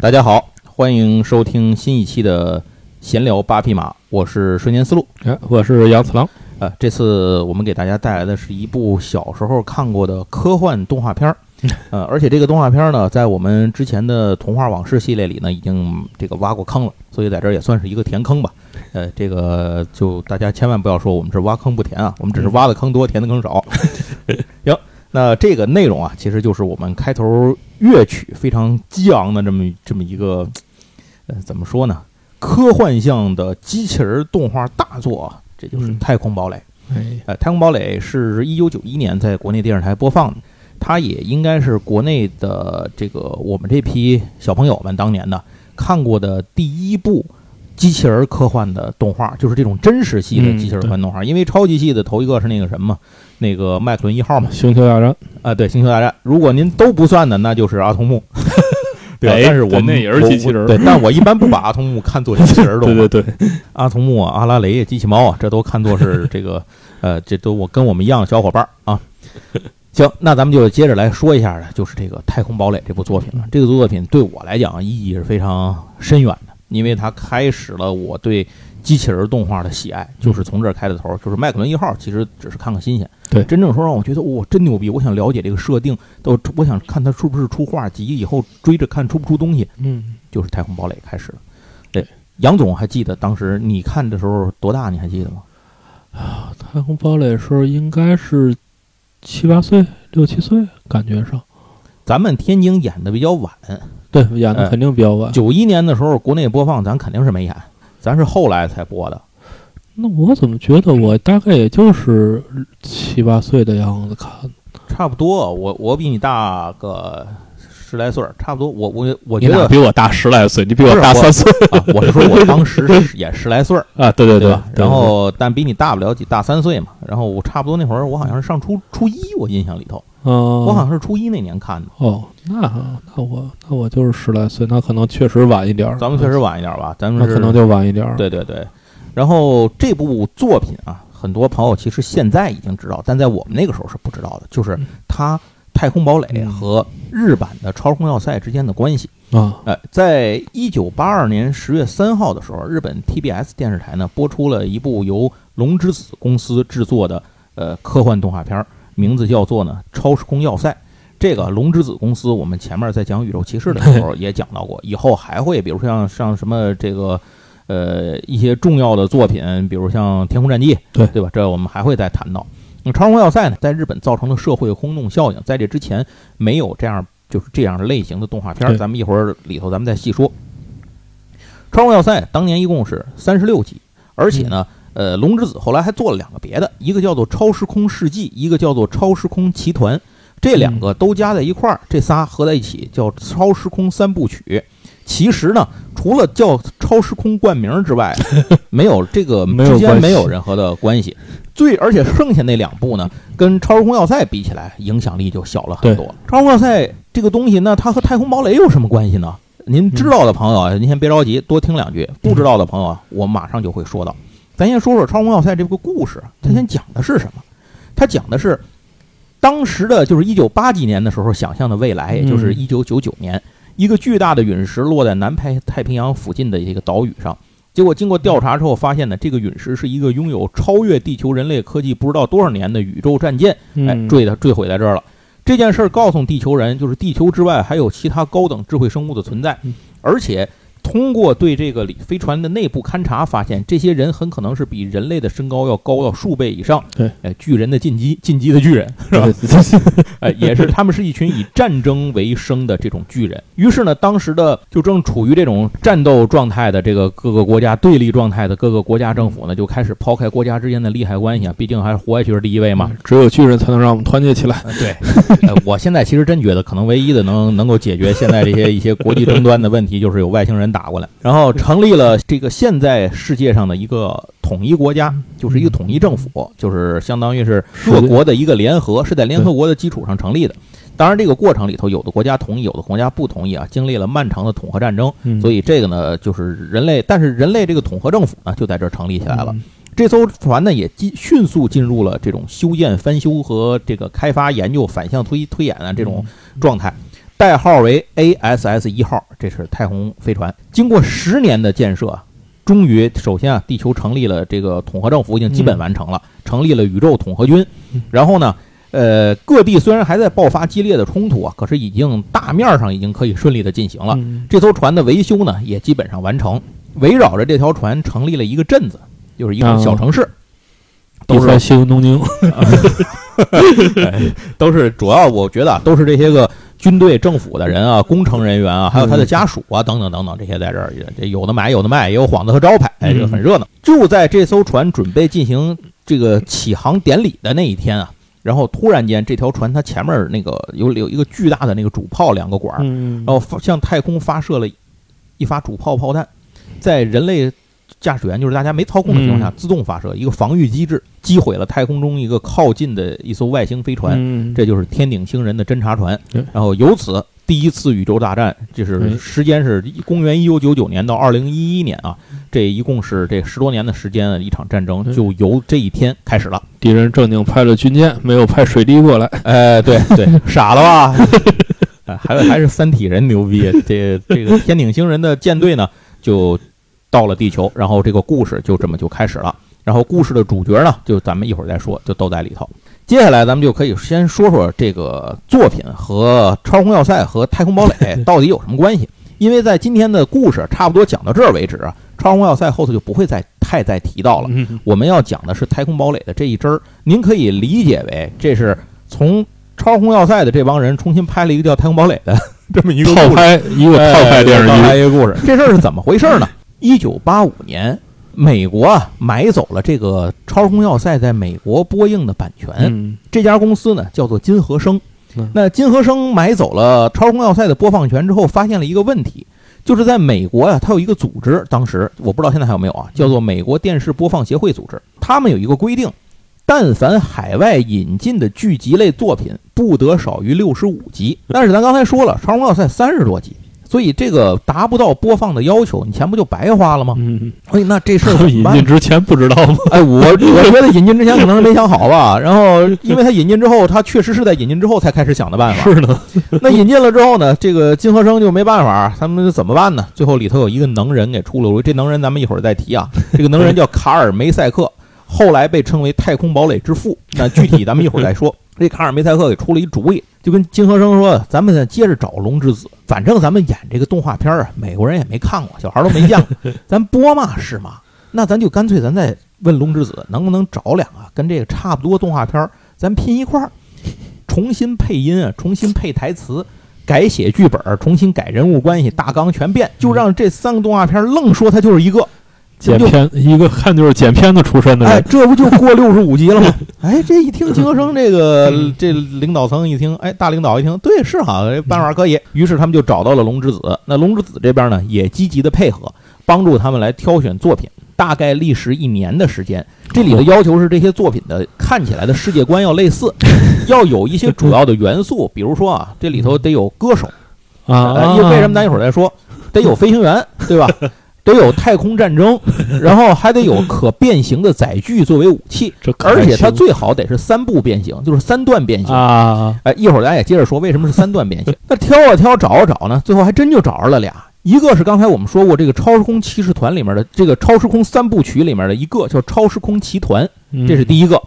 大家好，欢迎收听新一期的闲聊八匹马，我是瞬间思路。哎，我是杨次郎。呃，这次我们给大家带来的是一部小时候看过的科幻动画片儿。呃，而且这个动画片儿呢，在我们之前的童话往事系列里呢，已经这个挖过坑了，所以在这儿也算是一个填坑吧。呃，这个就大家千万不要说我们是挖坑不填啊，我们只是挖的坑多，填的坑少。行，那这个内容啊，其实就是我们开头乐曲非常激昂的这么这么一个，呃，怎么说呢？科幻向的机器人动画大作啊，这就是《太空堡垒》。哎，呃，《太空堡垒》是一九九一年在国内电视台播放的，它也应该是国内的这个我们这批小朋友们当年的看过的第一部机器人科幻的动画，就是这种真实系的嗯机器人科幻动画。因为超级系的头一个是那个什么，那个麦克伦一号嘛，星球大战，啊，对，星球大战。如果您都不算的，那就是阿童木。对，哎但是我们对那也是机器人对，但我一般不把阿童木看作机器人动画。对对对，阿童木啊、阿拉蕾、机器猫啊，这都看作是这个，呃，这都我跟我们一样的小伙伴啊。行，那咱们就接着来说一下呢，就是这个《太空堡垒》这部作品了。这个作品对我来讲意义是非常深远的，因为它开始了我对机器人动画的喜爱，就是从这儿开的头儿。就是麦克伦一号，其实只是看看新鲜，对真正说让我觉得哇、真牛逼，我想了解这个设定，都我想看它是不是出画集，以后追着看出不出东西，嗯，就是《太空堡垒》开始了。对，杨总还记得当时你看的时候多大？你还记得吗？啊太空堡垒时候应该是七八岁、六七岁，感觉上，咱们天津演的比较晚，对，演的哎肯定比较晚。九一年的时候国内播放，咱肯定是没演，咱是后来才播的。那我怎么觉得我大概也就是七八岁的样子看？差不多，我我比你大个十来岁儿，差不多。我我我你觉得哪比我大十来岁？你比我大三岁啊，我是说我 当时是也十来岁儿，啊？对对对吧？对然后但比你大不了几，大三岁嘛。然后我差不多那会儿，我好像是上初初一，我印象里头，嗯，我好像是初一那年看的。哦，那那我那我就是十来岁，那可能确实晚一点儿。咱们确实晚一点吧，咱们那可能就晚一点儿。对对对，然后这部作品啊，很多朋友其实现在已经知道，但在我们那个时候是不知道的，就是嗯它《太空堡垒》嗯和日版的《超空要塞》之间的关系。啊，呃，在一九八二年十月三号的时候，日本 TBS 电视台呢播出了一部由龙之子公司制作的呃科幻动画片儿，名字叫做呢《超时空要塞》。这个龙之子公司，我们前面在讲宇宙骑士的时候也讲到过，以后还会，比如像像什么这个，呃，一些重要的作品，比如像《天空战记》，对对吧？这我们还会再谈到。那《超时空要塞》呢，在日本造成了社会轰动效应，在这之前没有这样就是这样类型的动画片咱们一会儿里头咱们再细说。《超时空要塞》当年一共是三十六集，而且呢，呃，龙之子后来还做了两个别的，一个叫做《超时空世纪》，一个叫做《超时空奇团》，这两个都加在一块儿，这仨合在一起叫《超时空三部曲》。其实呢，除了叫超时空冠名之外，没有这个之间没有任何的关系。最而且剩下那两部呢，跟《超时空要塞》比起来，影响力就小了很多。超时空要塞这个东西，那它和太空堡垒有什么关系呢？您知道的朋友啊，您先别着急，多听两句；不知道的朋友啊，我马上就会说到。咱先说说《超时空要塞》这个故事，它先讲的是什么？它讲的是当时的就是一九八几年的时候想象的未来，也就是一九九九年，一个巨大的陨石落在南太太平洋附近的一个岛屿上。结果经过调查之后，发现呢，这个陨石是一个拥有超越地球人类科技不知道多少年的宇宙战舰，哎，嗯，坠的坠毁在这儿了。这件事儿告诉地球人，就是地球之外还有其他高等智慧生物的存在嗯，而且通过对这个飞船的内部勘察，发现这些人很可能是比人类的身高要高到数倍以上。对，哎，巨人的进击，进击的巨人，是吧？哎，也是他们是一群以战争为生的这种巨人。于是呢，当时的就正处于这种战斗状态的这个各个国家对立状态的各个国家政府呢，就开始抛开国家之间的利害关系啊，毕竟还是活下去是第一位嘛。只有巨人才能让我们团结起来。呃 对，呃我现在其实真觉得，可能唯一的能能够解决现在这些一些国际争端的问题，就是有外星人打过来，然后成立了这个现在世界上的一个统一国家，就是一个统一政府，就是相当于是各国的一个联合，是在联合国的基础上成立的。当然，这个过程里头，有的国家同意，有的国家不同意啊，经历了漫长的统合战争，嗯。所以这个呢，就是人类，但是人类这个统合政府呢，就在这儿成立起来了。嗯。这艘船呢，也进迅速进入了这种修建、翻修和这个开发、研究、反向推推演啊这种状态。代号为 ASS 一号，这是太空飞船。经过十年的建设，终于首先啊，地球成立了这个统合政府，已经基本完成了，成立了宇宙统合军。然后呢，呃，各地虽然还在爆发激烈的冲突啊，可是已经大面上已经可以顺利的进行了。这艘船的维修呢，也基本上完成。围绕着这条船成立了一个镇子，就是一个小城市，都是西东京，都是主要我觉得都是这些个。军队、政府的人啊，工程人员啊，还有他的家属啊，等等等等，这些在这儿，这有的买有的卖，也有幌子和招牌，哎，这个很热闹。就在这艘船准备进行这个起航典礼的那一天啊，然后突然间，这条船它前面那个有有一个巨大的那个主炮两个管儿，然后向太空发射了一发主炮炮弹，在人类。驾驶员就是大家没操控的情况下自动发射一个防御机制，击毁了太空中一个靠近的一艘外星飞船，这就是天顶星人的侦察船。然后由此第一次宇宙大战，就是时间是公元一九九九年到二零一一年啊，这一共是这十多年的时间的一场战争，就由这一天开始了。敌人正经派了军舰，没有派水滴过来。哎，对对，傻了吧？还有还是三体人牛逼，这这个天顶星人的舰队呢就。到了地球，然后这个故事就这么就开始了。然后故事的主角呢，就咱们一会儿再说，就都在里头。接下来咱们就可以先说说这个作品和《超时空要塞》和《太空堡垒 》到底有什么关系。因为在今天的故事差不多讲到这儿为止啊，《超时空要塞》后头就不会再太再提到了。我们要讲的是《太空堡垒》的这一支儿，您可以理解为这是从《超时空要塞》的这帮人重新拍了一个叫《太空堡垒》的 这么一个套拍一个套拍电视剧一个故事。这事儿是怎么回事呢？一九八五年，美国啊买走了这个《超时空要塞》在美国播映的版权。这家公司呢叫做金和生。那金和生买走了《超时空要塞》的播放权之后，发现了一个问题，就是在美国呀，它有一个组织，当时我不知道现在还有没有啊，叫做美国电视播放协会组织。他们有一个规定，但凡海外引进的剧集类作品不得少于六十五集。但是咱刚才说了，《超时空要塞》三十多集。所以这个达不到播放的要求，你钱不就白花了吗？嗯，所以那这事儿引进之前不知道吗？哎，我我觉得引进之前可能是没想好吧。然后，因为他引进之后，他确实是在引进之后才开始想的办法。是的。那引进了之后呢，这个金和生就没办法，他们怎么办呢？最后里头有一个能人给出了主意，这能人咱们一会儿再提啊。这个能人叫卡尔梅赛克，后来被称为太空堡垒之父。那具体咱们一会儿再说。这卡尔梅赛克给出了一主意，就跟金和生说：“咱们再接着找龙之子，反正咱们演这个动画片啊，美国人也没看过，小孩都没见过，咱播嘛是嘛？那咱就干脆咱再问龙之子，能不能找两个跟这个差不多动画片，咱拼一块儿，重新配音啊，重新配台词，改写剧本，重新改人物关系，大纲全变，就让这三个动画片愣说它就是一个。”剪片一个看就是剪片子出身的，哎，这不就过六十五级了吗？哎，这一听金和生这个这领导层一听，哎，大领导一听，对，是哈，办法可以。于是他们就找到了龙之子。那龙之子这边呢，也积极的配合，帮助他们来挑选作品。大概历时一年的时间。这里的要求是，这些作品的看起来的世界观要类似，要有一些主要的元素，比如说啊，这里头得有歌手啊，因为为什么咱一会儿再说，得有飞行员，对吧？得有太空战争，然后还得有可变形的载具作为武器，而且它最好得是三步变形，就是三段变形啊！哎，一会儿咱也接着说为什么是三段变形。那挑啊挑，找啊找呢，最后还真就找着了俩，一个是刚才我们说过这个超时空骑士团里面的这个超时空三部曲里面的一个，叫超时空骑团，这是第一个。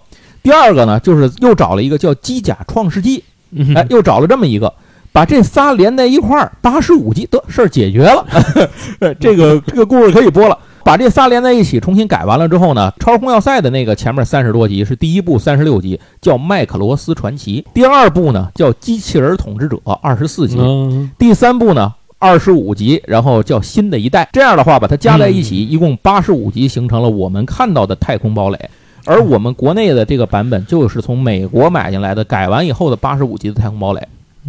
第二个呢，就是又找了一个叫机甲创世纪，哎，又找了这么一个。把这仨连在一块儿，八十五集得事儿解决了，这个这个故事可以播了。把这仨连在一起，重新改完了之后呢，《超时空要塞》的那个前面三十多集是第一部三十六集，叫《麦克罗斯传奇》；第二部呢叫《机器人统治者》二十四集；第三部呢二十五集，然后叫《新的一代》。这样的话，把它加在一起，一共八十五集，形成了我们看到的《太空堡垒》。而我们国内的这个版本，就是从美国买进来的，改完以后的八十五集的《太空堡垒》。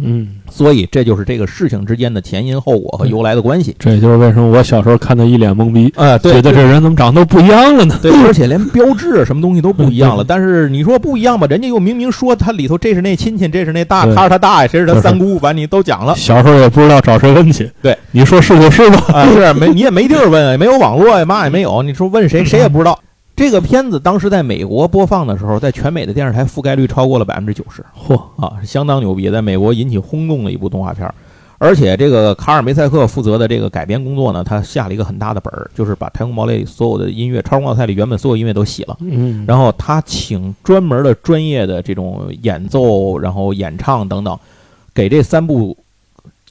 嗯，所以这就是这个事情之间的前因后果和由来的关系。这也就是为什么我小时候看他一脸懵逼，哎，觉得这人怎么长得都不一样了呢？对，而且连标志什么东西都不一样了。但是你说不一样吧，人家又明明说他里头这是那亲戚，这是那大，他是他大爷，谁是他三姑，反正你都讲了。小时候也不知道找谁问去。对，你说是就是吧？啊，是没你也没地儿问，也没有网络呀，嘛也没有。你说问谁，谁也不知道。这个片子当时在美国播放的时候，在全美的电视台覆盖率超过了百分之九十，嚯。啊，相当牛逼，在美国引起轰动的一部动画片。而且这个卡尔梅塞克负责的这个改编工作呢，他下了一个很大的本儿，就是把《太空堡垒》里所有的音乐，《超时空要塞》里原本所有音乐都洗了，嗯，然后他请专门的专业的这种演奏，然后演唱等等，给这三部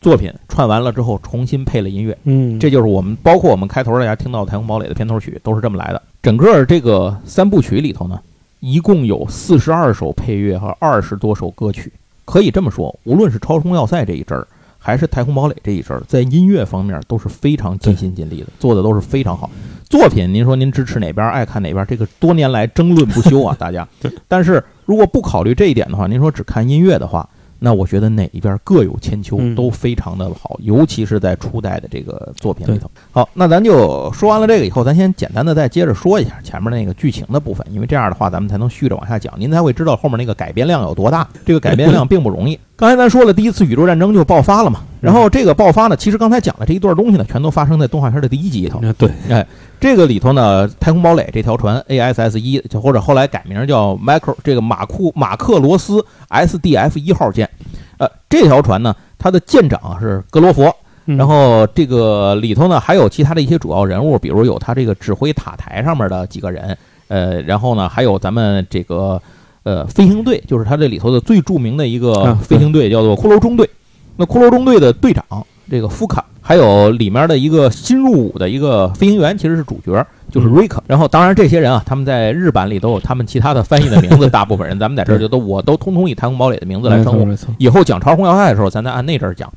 作品串完了之后重新配了音乐，嗯，这就是我们包括我们开头大家听到《太空堡垒》的片头曲都是这么来的。整个这个三部曲里头呢，一共有四十二首配乐和二十多首歌曲。可以这么说，无论是《超时空要塞》这一阵儿，还是《太空堡垒》这一阵儿，在音乐方面都是非常尽心尽力的，做的都是非常好。作品，您说您支持哪边，爱看哪边，这个多年来争论不休啊，大家。但是如果不考虑这一点的话，您说只看音乐的话。那我觉得哪一边各有千秋，都非常的好，尤其是在初代的这个作品里头。好，那咱就说完了这个以后，咱先简单的再接着说一下前面那个剧情的部分，因为这样的话咱们才能续着往下讲，您才会知道后面那个改编量有多大。这个改编量并不容易。刚才咱说了，第一次宇宙战争就爆发了嘛，然后这个爆发呢，其实刚才讲的这一段东西呢，全都发生在动画片的第一集里头。对，哎，这个里头呢，太空堡垒这条船 ASS 一，或者后来改名叫 Micro 这个马库马克罗斯 SDF 一号舰。呃，这条船呢，它的舰长是格罗佛，然后这个里头呢还有其他的一些主要人物，比如有他这个指挥塔台上面的几个人，呃，然后呢还有咱们这个呃飞行队，就是他这里头的最著名的一个飞行队叫做骷髅中队。那骷髅中队的队长这个夫卡，还有里面的一个新入伍的一个飞行员，其实是主角。就是瑞克，然后当然这些人啊，他们在日版里都有他们其他的翻译的名字，大部分人咱们在这儿就都我都通通以太空堡垒的名字来称呼。以后讲超时空要塞的时候，咱再按那阵儿讲。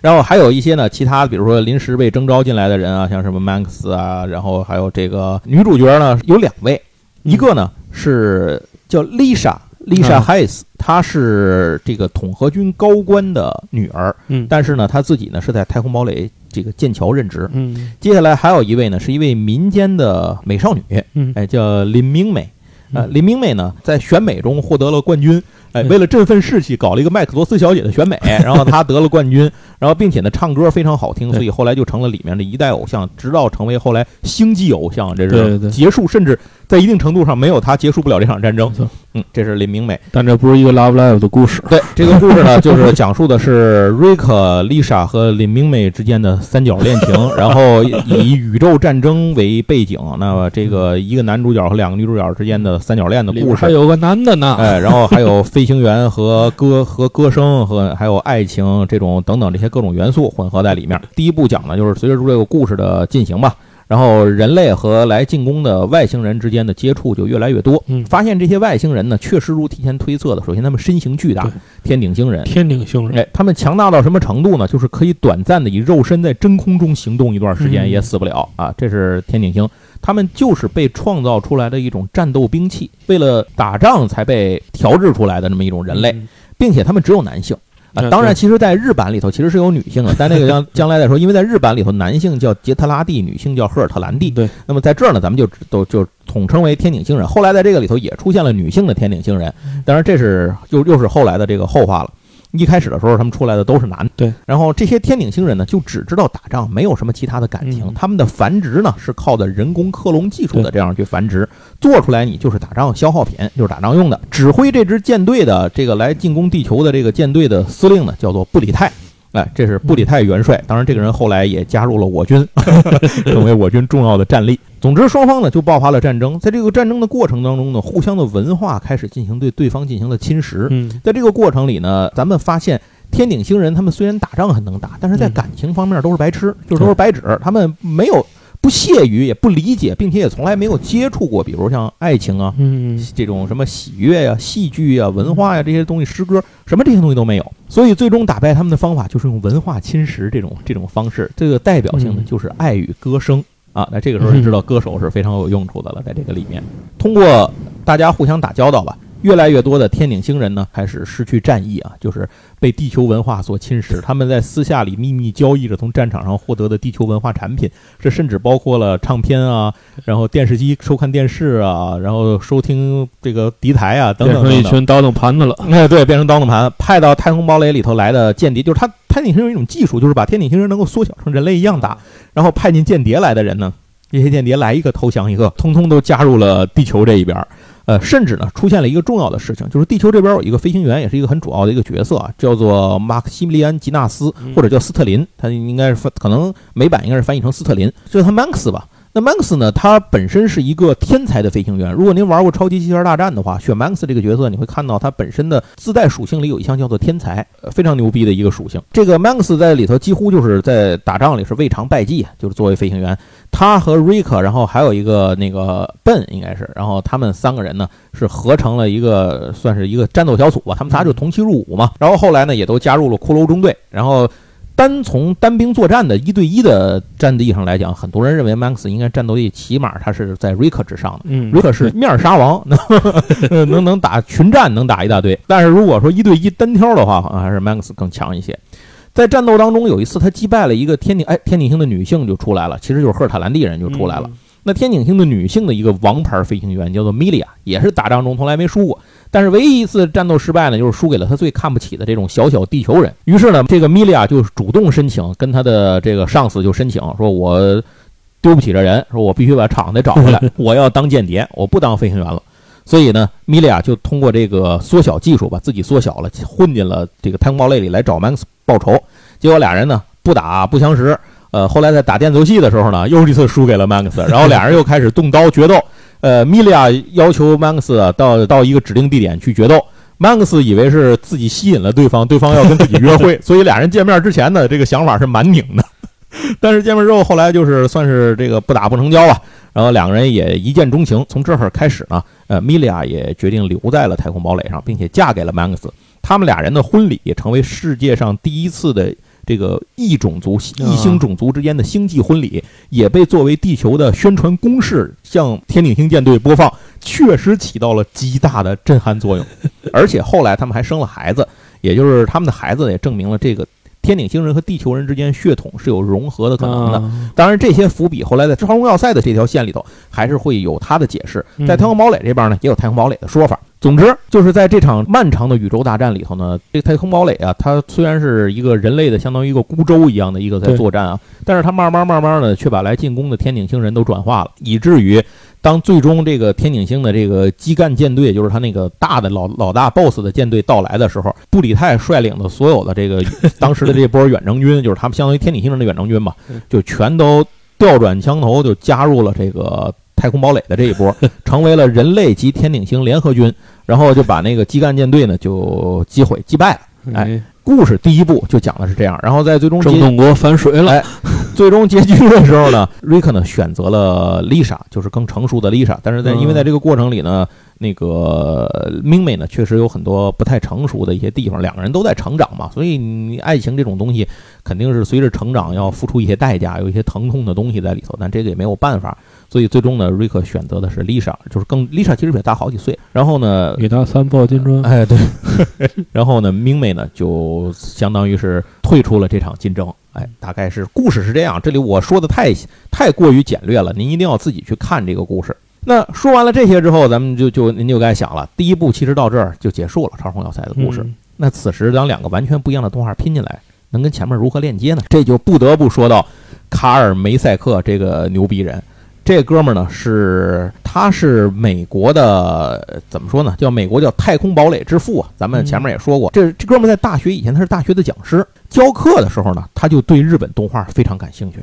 然后还有一些呢，其他比如说临时被征召进来的人啊，像什么 Max 啊，然后还有这个女主角呢，有两位，一个呢是叫 Lisa Lisa Hayes，她是这个统合军高官的女儿，嗯，但是呢，她自己呢是在太空堡垒。这个剑桥任职，嗯，接下来还有一位呢，是一位民间的美少女，嗯，哎，叫林明美，呃，林明美呢，在选美中获得了冠军，哎，为了振奋士气，搞了一个麦克罗斯小姐的选美，然后她得了冠军，然后并且呢，唱歌非常好听，所以后来就成了里面的一代偶像，直到成为后来星际偶像，这是结束，甚至。在一定程度上，没有他结束不了这场战争。嗯，这是林明美，但这不是一个 Love Live 的故事。对，这个故事呢，就是讲述的是瑞克、丽莎和林明美之间的三角恋情，然后以宇宙战争为背景，那么这个一个男主角和两个女主角之间的三角恋的故事。还有个男的呢，哎，然后还有飞行员和歌和歌声和还有爱情这种等等这些各种元素混合在里面。第一部讲的就是随着这个故事的进行吧。然后人类和来进攻的外星人之间的接触就越来越多，嗯，发现这些外星人呢，确实如提前推测的，首先他们身形巨大，天顶星人，天顶星人，哎，他们强大到什么程度呢？就是可以短暂的以肉身在真空中行动一段时间也死不了。啊！这是天顶星，他们就是被创造出来的一种战斗兵器，为了打仗才被调制出来的那么一种人类，并且他们只有男性。啊，当然，其实，在日版里头其实是有女性的，但那个 将将来再说，因为在日版里头，男性叫杰特拉蒂，女性叫赫尔特兰蒂。对，那么在这儿呢，咱们就都就统称为天顶星人。后来在这个里头也出现了女性的天顶星人，当然这是又又是后来的这个后话了。一开始的时候，他们出来的都是男的。对，然后这些天顶星人呢，就只知道打仗，没有什么其他的感情。他们的繁殖呢，是靠的人工克隆技术的这样去繁殖，做出来你就是打仗消耗品，就是打仗用的。指挥这支舰队的这个来进攻地球的这个舰队的司令呢，叫做布里泰。哎，这是布里泰元帅。当然，这个人后来也加入了我军，成为我军重要的战力。总之，双方呢就爆发了战争。在这个战争的过程当中呢，互相的文化开始进行对对方进行了侵蚀。在这个过程里呢，咱们发现天顶星人他们虽然打仗很能打，但是在感情方面都是白痴，就是都是白纸。他们没有。不屑于，也不理解，并且也从来没有接触过，比如像爱情啊，嗯，这种什么喜悦呀、戏剧呀、文化呀这些东西，诗歌什么这些东西都没有。所以最终打败他们的方法就是用文化侵蚀这种这种方式。这个代表性的就是爱与歌声啊。那这个时候就知道歌手是非常有用处的了，在这个里面，通过大家互相打交道吧。越来越多的天顶星人呢，开始失去战意啊，就是被地球文化所侵蚀。他们在私下里秘密交易着从战场上获得的地球文化产品，这甚至包括了唱片啊，然后电视机收看电视啊，然后收听这个敌台啊等等等等。变成一群刀弄盘子了。哎，对，变成刀弄盘，派到太空堡垒里头来的间谍，就是他天顶星有一种技术，就是把天顶星人能够缩小成人类一样大，然后派进间谍来的人呢，这些间谍来一个投降一个，通通都加入了地球这一边。呃，甚至呢出现了一个重要的事情，就是地球这边有一个飞行员，也是一个很主要的一个角色啊，叫做马克西米利安·吉纳斯，或者叫斯特林，他应该是翻，可能美版应该是翻译成斯特林，就是他 Max 吧。那 Max 呢？他本身是一个天才的飞行员。如果您玩过《超级机器人大战》的话，选 Max 这个角色，你会看到他本身的自带属性里有一项叫做天才，非常牛逼的一个属性。这个 Max 在里头几乎就是在打仗里是未尝败绩，就是作为飞行员，他和 Rick，然后还有一个那个 Ben 应该是，然后他们三个人呢是合成了一个算是一个战斗小组吧，他们仨就同期入伍嘛。然后后来呢也都加入了骷髅中队，然后。单从单兵作战的一对一的战地上来讲，很多人认为 Max 应该战斗力起码他是在 Rick 之上的。嗯，Rick 是面杀王，能能能打群战，能打一大堆。但是如果说一对一单挑的话，好像还是 Max 更强一些。在战斗当中，有一次他击败了一个天顶，哎，天顶星的女性就出来了，其实就是赫尔塔兰蒂人就出来了。那天井星的女性的一个王牌飞行员叫做米利亚，也是打仗中从来没输过。但是唯一一次战斗失败呢，就是输给了他最看不起的这种小小地球人。于是呢，这个米利亚就主动申请，跟他的这个上司就申请说：“我丢不起这人，说我必须把厂子找回来，我要当间谍，我不当飞行员了。”所以呢，米利亚就通过这个缩小技术把自己缩小了，混进了这个太空堡垒里来找 Max 报仇。结果俩人呢不打不相识，呃，后来在打电子游戏的时候呢，又一次输给了 Max，然后俩人又开始动刀决斗。呃，米利亚要求 Max 到到一个指定地点去决斗，Max 以为是自己吸引了对方，对方要跟自己约会，所以俩人见面之前呢，这个想法是蛮拧的。但是见面之后，后来就是算是这个不打不成交吧，然后两个人也一见钟情。从这会儿开始呢，呃，米利亚也决定留在了太空堡垒上，并且嫁给了 Max。他们俩人的婚礼也成为世界上第一次的。这个异种族、异星种族之间的星际婚礼也被作为地球的宣传攻势向天顶星舰队播放，确实起到了极大的震撼作用。而且后来他们还生了孩子，也就是他们的孩子也证明了这个天顶星人和地球人之间血统是有融合的可能的。当然，这些伏笔后来在超空要塞的这条线里头还是会有它的解释。在太空堡垒这边呢，也有太空堡垒的说法。总之，就是在这场漫长的宇宙大战里头呢，这太空堡垒啊，它虽然是一个人类的相当于一个孤舟一样的一个在作战啊，但是它慢慢慢慢的却把来进攻的天顶星人都转化了，以至于当最终这个天顶星的这个基干舰队，就是他那个大的老老大 BOSS 的舰队到来的时候，布里泰率领的所有的这个 当时的这波远征军，就是他们相当于天顶星人的远征军嘛，就全都调转枪头就加入了这个。太空堡垒的这一波，成为了人类及天顶星联合军，然后就把那个基干舰队呢就击毁击败了。哎，故事第一部就讲的是这样，然后在最终郑东国反水了。哎，最终结局的时候呢，瑞克呢选择了丽莎，就是更成熟的丽莎，但是在因为在这个过程里呢。那个明美呢，确实有很多不太成熟的一些地方。两个人都在成长嘛，所以你爱情这种东西，肯定是随着成长要付出一些代价，有一些疼痛的东西在里头。但这个也没有办法，所以最终呢，瑞克选择的是丽莎，就是更丽莎其实比他大好几岁。然后呢，比他三抱金砖。哎，对。然后呢，明美呢就相当于是退出了这场竞争。哎，大概是故事是这样。这里我说的太太过于简略了，您一定要自己去看这个故事。那说完了这些之后，咱们就就您就该想了，第一部其实到这儿就结束了《超空要塞》的故事。那此时当两个完全不一样的动画拼进来，能跟前面如何链接呢？这就不得不说到卡尔梅赛克这个牛逼人。这哥们儿呢是他是美国的怎么说呢？叫美国叫太空堡垒之父啊。咱们前面也说过，这这哥们儿在大学以前他是大学的讲师，教课的时候呢，他就对日本动画非常感兴趣。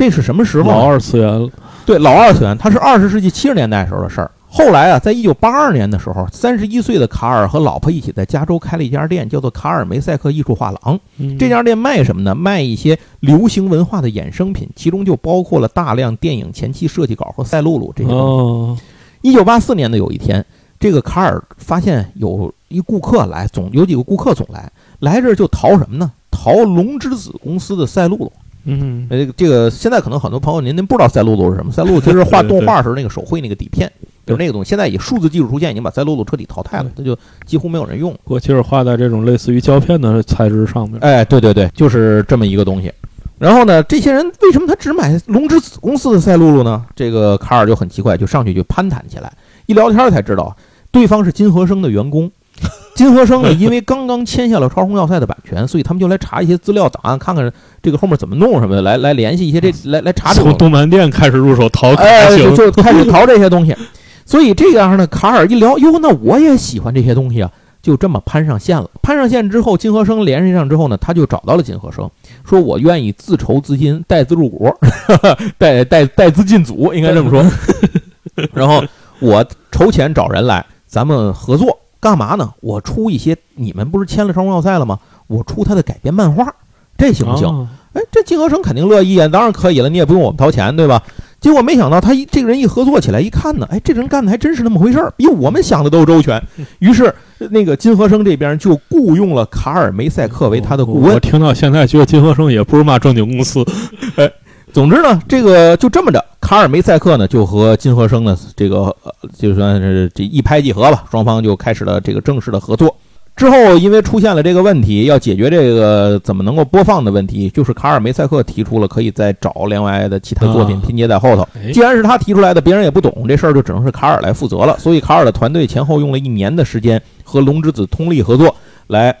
这是什么时候？老二次元了。对，老二次元，它是二十世纪七十年代时候的事儿。后来啊，在一九八二年的时候，三十一岁的卡尔和老婆一起在加州开了一家店，叫做卡尔梅赛克艺术画廊。这家店卖什么呢？卖一些流行文化的衍生品，其中就包括了大量电影前期设计稿和赛璐璐这些东西。一九八四年的有一天，这个卡尔发现有一顾客来，总有几个顾客总来，来这儿就淘什么呢？淘龙之子公司的赛璐璐。嗯，这个这个现在可能很多朋友您您不知道赛璐璐是什么？赛璐璐其实画动画时候那个手绘那个底片，就是那个东西。现在以数字技术出现，已经把赛璐璐彻底淘汰了，那就几乎没有人用。过去是画在这种类似于胶片的材质上面。哎，对对对，就是这么一个东西。然后呢，这些人为什么他只买龙之子公司的赛璐璐呢？这个卡尔就很奇怪，就上去就攀谈起来。一聊天才知道，对方是金和生的员工。金和生呢，因为刚刚签下了《超红要塞》的版权，所以他们就来查一些资料档案，看看这个后面怎么弄什么的，来来联系一些这来来查。从动漫店开始入手淘，哎，就就 开始淘这些东西。所以这样呢，卡尔一聊，哟，那我也喜欢这些东西啊，就这么攀上线了。攀上线之后，金和生联系上之后呢，他就找到了金和生，说我愿意自筹资金，带资入股，带带带资进组，应该这么说。然后我筹钱找人来，咱们合作干嘛呢？我出一些，你们不是签了超荣耀赛了吗？我出他的改编漫画，这行不行？哎，这金和生肯定乐意啊，当然可以了，你也不用我们掏钱，对吧？结果没想到他一这个人一合作起来，一看呢，哎，这人干的还真是那么回事儿，比我们想的都周全。于是那个金和生这边就雇佣了卡尔梅塞克为他的顾问。我听到现在觉得金和生也不是嘛正经公司。哎，总之呢，这个就这么着，卡尔梅塞克呢就和金和生呢这个就算是这一拍即合吧，双方就开始了这个正式的合作。之后，因为出现了这个问题，要解决这个怎么能够播放的问题，就是卡尔梅塞克提出了可以再找另外的其他作品拼接在后头。既然是他提出来的，别人也不懂这事儿，就只能是卡尔来负责了。所以，卡尔的团队前后用了一年的时间和龙之子通力合作，来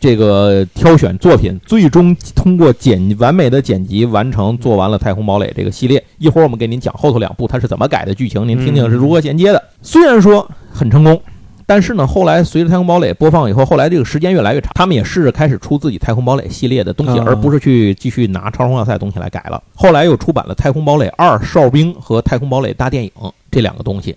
这个挑选作品，最终通过剪完美的剪辑完成，做完了《太空堡垒》这个系列。一会儿我们给您讲后头两部它是怎么改的剧情，您听听是如何衔接的。虽然说很成功。但是呢，后来随着《太空堡垒》播放以后，后来这个时间越来越长，他们也试着开始出自己《太空堡垒》系列的东西，而不是去继续拿《超荣耀赛》东西来改了。后来又出版了《太空堡垒二：哨兵》和《太空堡垒大电影》这两个东西，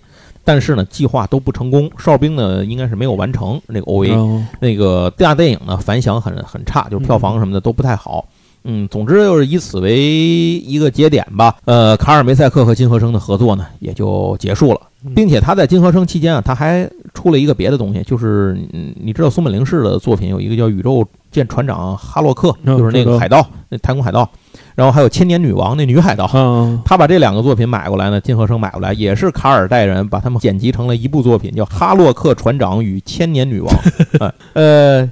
但是呢，计划都不成功。哨兵呢，应该是没有完成那个 OVA，那个大电影呢，反响很很差，就是票房什么的都不太好。嗯，总之就是以此为一个节点吧。呃，卡尔梅赛克和金和生的合作呢，也就结束了。并且他在金和生期间啊，他还出了一个别的东西，就是你知道松本零士的作品有一个叫《宇宙舰船长哈洛克》，就是那个海盗，那太空海盗，然后还有《千年女王》那女海盗，他把这两个作品买过来呢，金和生买过来，也是卡尔带人把他们剪辑成了一部作品，叫《哈洛克船长与千年女王》。呃。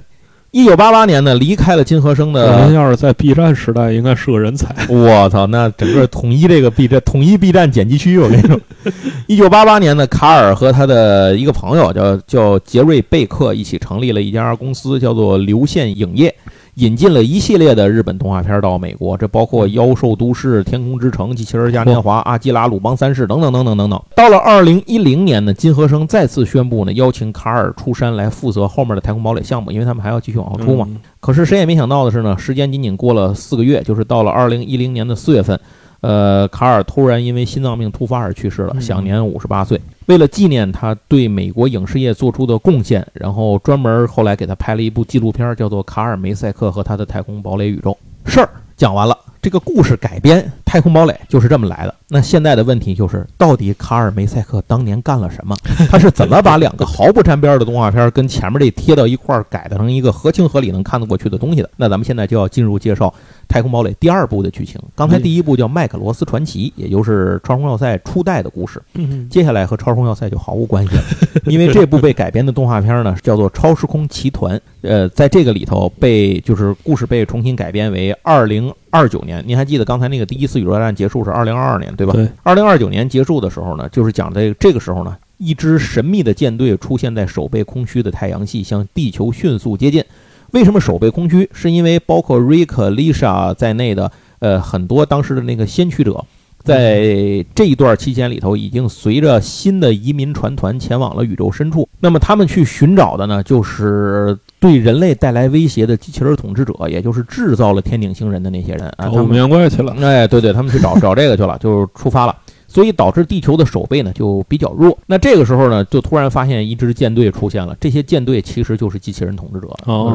一九八八年呢，离开了金和生的。人要是在 B 站时代，应该是个人才。我操，那整个统一这个 B 站，统一 B 站剪辑区。我跟你说，一九八八年呢，卡尔和他的一个朋友叫叫杰瑞贝克一起成立了一家公司，叫做流线影业。引进了一系列的日本动画片到美国，这包括《妖兽都市》《天空之城》《机器人嘉年华》《阿基拉鲁邦三世》等等等等等等。到了二零一零年呢，金和生再次宣布呢，邀请卡尔出山来负责后面的《太空堡垒》项目，因为他们还要继续往后出嘛。可是谁也没想到的是呢，时间仅仅过了四个月，就是到了二零一零年的四月份。呃，卡尔突然因为心脏病突发而去世了，享年五十八岁。为了纪念他对美国影视业做出的贡献，然后专门后来给他拍了一部纪录片，叫做《卡尔梅赛克和他的太空堡垒宇宙》。事儿讲完了，这个故事改编《太空堡垒》就是这么来的。那现在的问题就是，到底卡尔梅塞克当年干了什么？他是怎么把两个毫不沾边的动画片跟前面这贴到一块儿，改成一个合情合理能看得过去的东西的？那咱们现在就要进入介绍。《太空堡垒》第二部的剧情，刚才第一部叫《麦克罗斯传奇》，也就是超空要塞初代的故事。接下来和超空要塞就毫无关系了，因为这部被改编的动画片呢，叫做《超时空奇团》。呃，在这个里头被就是故事被重新改编为二零二九年。您还记得刚才那个第一次宇宙大战结束是二零二二年对吧？对。二零二九年结束的时候呢，就是讲这这个时候呢，一支神秘的舰队出现在守备空虚的太阳系，向地球迅速接近。为什么守备空虚？是因为包括 Rick、Lisa 在内的呃很多当时的那个先驱者，在这一段期间里头，已经随着新的移民船团前往了宇宙深处。那么他们去寻找的呢，就是对人类带来威胁的机器人统治者，也就是制造了天顶星人的那些人啊。他们面怪去了。哎，对对，他们去找找这个去了，就出发了。所以导致地球的守备呢就比较弱。那这个时候呢，就突然发现一支舰队出现了。这些舰队其实就是机器人统治者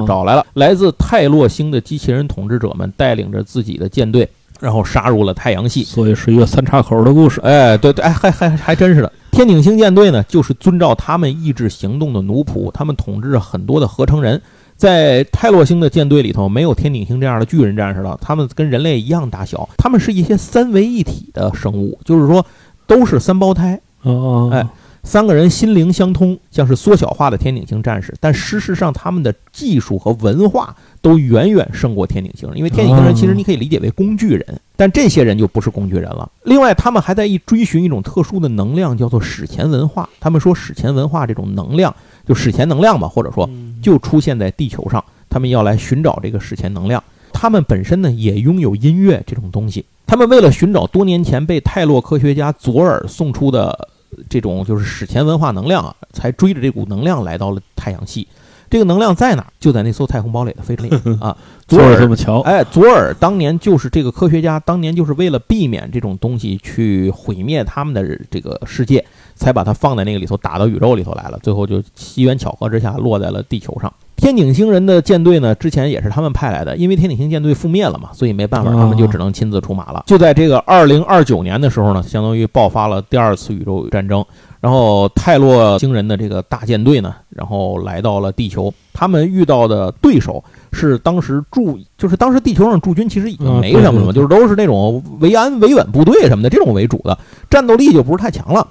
找来了，来自泰洛星的机器人统治者们带领着自己的舰队，然后杀入了太阳系。所以是一个三岔口的故事。哎，对对，哎，还还还真是的。天顶星舰队呢，就是遵照他们意志行动的奴仆，他们统治着很多的合成人。在泰洛星的舰队里头，没有天顶星这样的巨人战士了。他们跟人类一样大小，他们是一些三维一体的生物，就是说都是三胞胎。哦，哎，三个人心灵相通，像是缩小化的天顶星战士。但事实上，他们的技术和文化都远远胜过天顶星人。因为天顶星人其实你可以理解为工具人，但这些人就不是工具人了。另外，他们还在一追寻一种特殊的能量，叫做史前文化。他们说史前文化这种能量。就史前能量嘛，或者说就出现在地球上，他们要来寻找这个史前能量。他们本身呢也拥有音乐这种东西。他们为了寻找多年前被泰洛科学家佐尔送出的这种就是史前文化能量啊，才追着这股能量来到了太阳系。这个能量在哪？就在那艘太空堡垒的飞船里 啊。左耳这么巧，哎，左耳当年就是这个科学家，当年就是为了避免这种东西去毁灭他们的这个世界，才把它放在那个里头，打到宇宙里头来了。最后就机缘巧合之下落在了地球上。天顶星人的舰队呢，之前也是他们派来的，因为天顶星舰队覆灭了嘛，所以没办法，他们就只能亲自出马了。就在这个二零二九年的时候呢，相当于爆发了第二次宇宙战争。然后泰洛星人的这个大舰队呢，然后来到了地球。他们遇到的对手是当时驻，就是当时地球上驻军其实已经没什么了嘛，就是都是那种维安维稳部队什么的这种为主的，战斗力就不是太强了。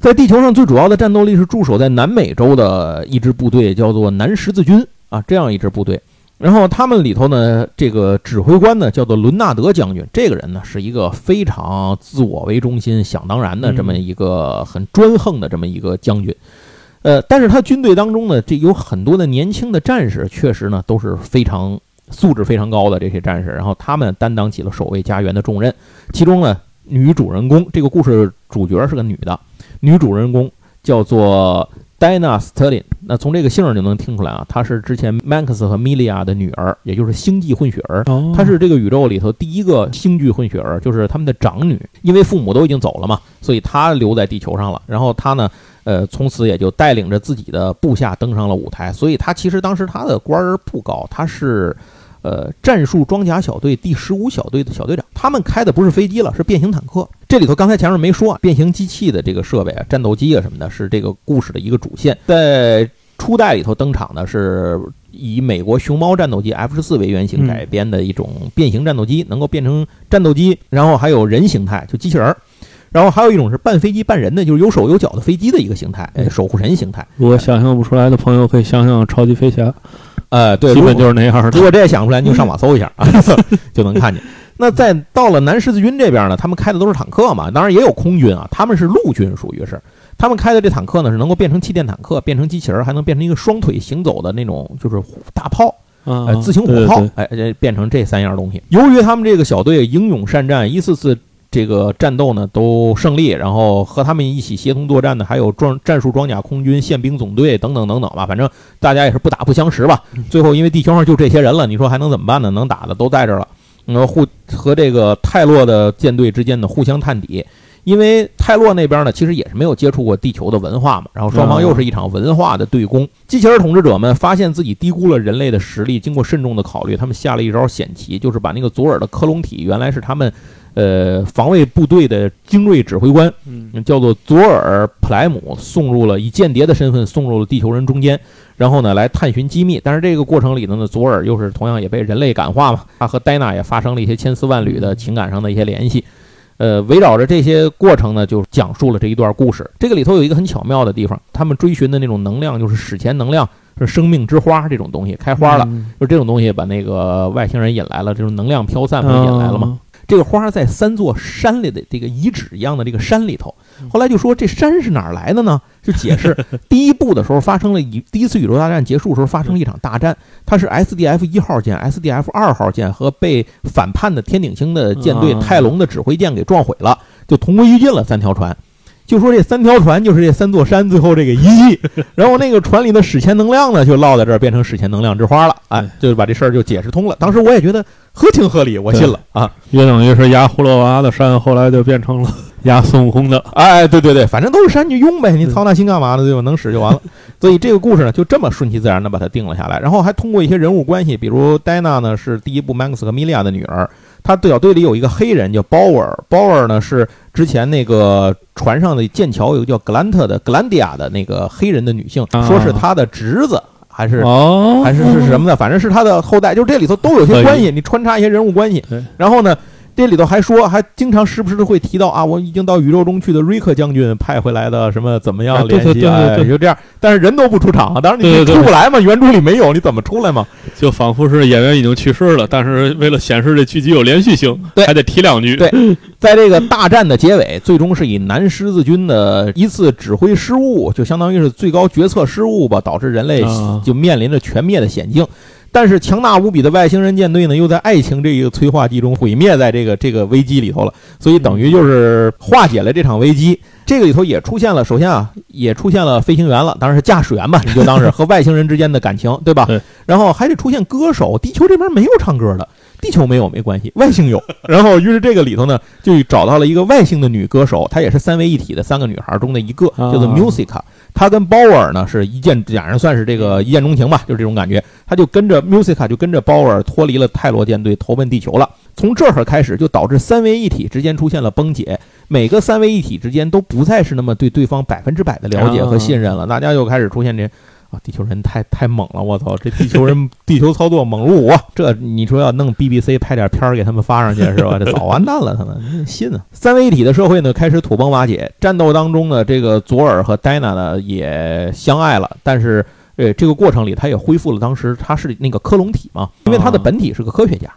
在地球上最主要的战斗力是驻守在南美洲的一支部队，叫做南十字军啊，这样一支部队。然后他们里头呢，这个指挥官呢叫做伦纳德将军。这个人呢是一个非常自我为中心、想当然的这么一个很专横的这么一个将军。呃，但是他军队当中呢，这有很多的年轻的战士，确实呢都是非常素质非常高的这些战士。然后他们担当起了守卫家园的重任。其中呢，女主人公这个故事主角是个女的，女主人公叫做。Dina Sterling，那从这个姓儿就能听出来啊，她是之前 Max 和 Milia 的女儿，也就是星际混血儿。她是这个宇宙里头第一个星际混血儿，就是他们的长女。因为父母都已经走了嘛，所以她留在地球上了。然后她呢，呃，从此也就带领着自己的部下登上了舞台。所以她其实当时她的官儿不高，她是。呃，战术装甲小队第十五小队的小队长，他们开的不是飞机了，是变形坦克。这里头刚才前面没说，变形机器的这个设备啊，战斗机啊什么的，是这个故事的一个主线。在初代里头登场的是以美国熊猫战斗机 F 十四为原型改编的一种变形战斗机，能够变成战斗机，然后还有人形态，就机器人儿。然后还有一种是半飞机半人的，就是有手有脚的飞机的一个形态，哎，守护神形态。如果想象不出来的朋友，可以想想超级飞侠。呃，对，基本就是那样。如果这也想不出来，你就上网搜一下 啊，就能看见。那在到了南十字军这边呢，他们开的都是坦克嘛，当然也有空军啊，他们是陆军，属于是他们开的这坦克呢，是能够变成气垫坦克，变成机器人，还能变成一个双腿行走的那种，就是大炮，呃，自行火炮，哎，变成这三样东西。由于他们这个小队英勇善战，一次次。这个战斗呢都胜利，然后和他们一起协同作战的还有装战术装甲空军宪兵总队等等等等吧，反正大家也是不打不相识吧。最后因为地球上就这些人了，你说还能怎么办呢？能打的都在这了，呃，互和这个泰洛的舰队之间呢互相探底，因为泰洛那边呢其实也是没有接触过地球的文化嘛，然后双方又是一场文化的对攻。机器人统治者们发现自己低估了人类的实力，经过慎重的考虑，他们下了一招险棋，就是把那个左耳的克隆体原来是他们。呃，防卫部队的精锐指挥官，嗯，叫做佐尔普莱姆，送入了以间谍的身份送入了地球人中间，然后呢，来探寻机密。但是这个过程里头呢，佐尔又是同样也被人类感化嘛，他和戴娜也发生了一些千丝万缕的情感上的一些联系。呃，围绕着这些过程呢，就讲述了这一段故事。这个里头有一个很巧妙的地方，他们追寻的那种能量，就是史前能量，是生命之花这种东西开花了，就这种东西把那个外星人引来了，这种能量飘散不就引来了吗？这个花在三座山里的这个遗址一样的这个山里头，后来就说这山是哪儿来的呢？就解释 第一部的时候发生了一第一次宇宙大战结束时候发生了一场大战，它是 SDF 一号舰、SDF 二号舰和被反叛的天顶星的舰队泰隆的指挥舰给撞毁了，就同归于尽了三条船。就说这三条船就是这三座山最后这个遗迹，然后那个船里的史前能量呢就落在这儿变成史前能量之花了，哎，就把这事儿就解释通了。当时我也觉得合情合理，我信了啊，约等于是压葫芦娃的山，后来就变成了 压孙悟空的，哎，对对对，反正都是山就用呗，你操那心干嘛呢？对吧？能使就完了。所以这个故事呢就这么顺其自然的把它定了下来，然后还通过一些人物关系，比如戴娜呢是第一部 Max 和米利亚的女儿。他队小队里有一个黑人叫鲍尔，鲍尔呢是之前那个船上的剑桥有个叫格兰特的格兰迪亚的那个黑人的女性，说是他的侄子还是哦。还是是什么的，反正是他的后代，就是这里头都有些关系，你穿插一些人物关系，然后呢。这里头还说，还经常时不时的会提到啊，我已经到宇宙中去的瑞克将军派回来的什么怎么样联系啊？对就这样，但是人都不出场，当然你出不来嘛，原著里没有，你怎么出来嘛？就仿佛是演员已经去世了，但是为了显示这剧集有连续性，还得提两句。对，在这个大战的结尾，最终是以南十字军的一次指挥失误，就相当于是最高决策失误吧，导致人类就面临着全灭的险境。但是强大无比的外星人舰队呢，又在爱情这一个催化剂中毁灭在这个这个危机里头了，所以等于就是化解了这场危机。这个里头也出现了，首先啊，也出现了飞行员了，当然是驾驶员吧，你就当是和外星人之间的感情，对吧？然后还得出现歌手，地球这边没有唱歌的。地球没有没关系，外星有。然后，于是这个里头呢，就找到了一个外星的女歌手，她也是三位一体的三个女孩中的一个，叫做 Musica。她跟鲍尔呢是一见俩人算是这个一见钟情吧，就是这种感觉。他就跟着 Musica，就跟着鲍尔脱离了泰罗舰队，投奔地球了。从这会儿开始，就导致三位一体之间出现了崩解，每个三位一体之间都不再是那么对对方百分之百的了解和信任了，大家又开始出现这。啊，地球人太太猛了！我操，这地球人 地球操作猛如虎，这你说要弄 BBC 拍点片儿给他们发上去是吧？这早完蛋了，他们信啊！三位一体的社会呢，开始土崩瓦解。战斗当中呢，这个佐尔和戴娜呢也相爱了，但是呃，这个过程里他也恢复了当时他是那个克隆体嘛，因为他的本体是个科学家，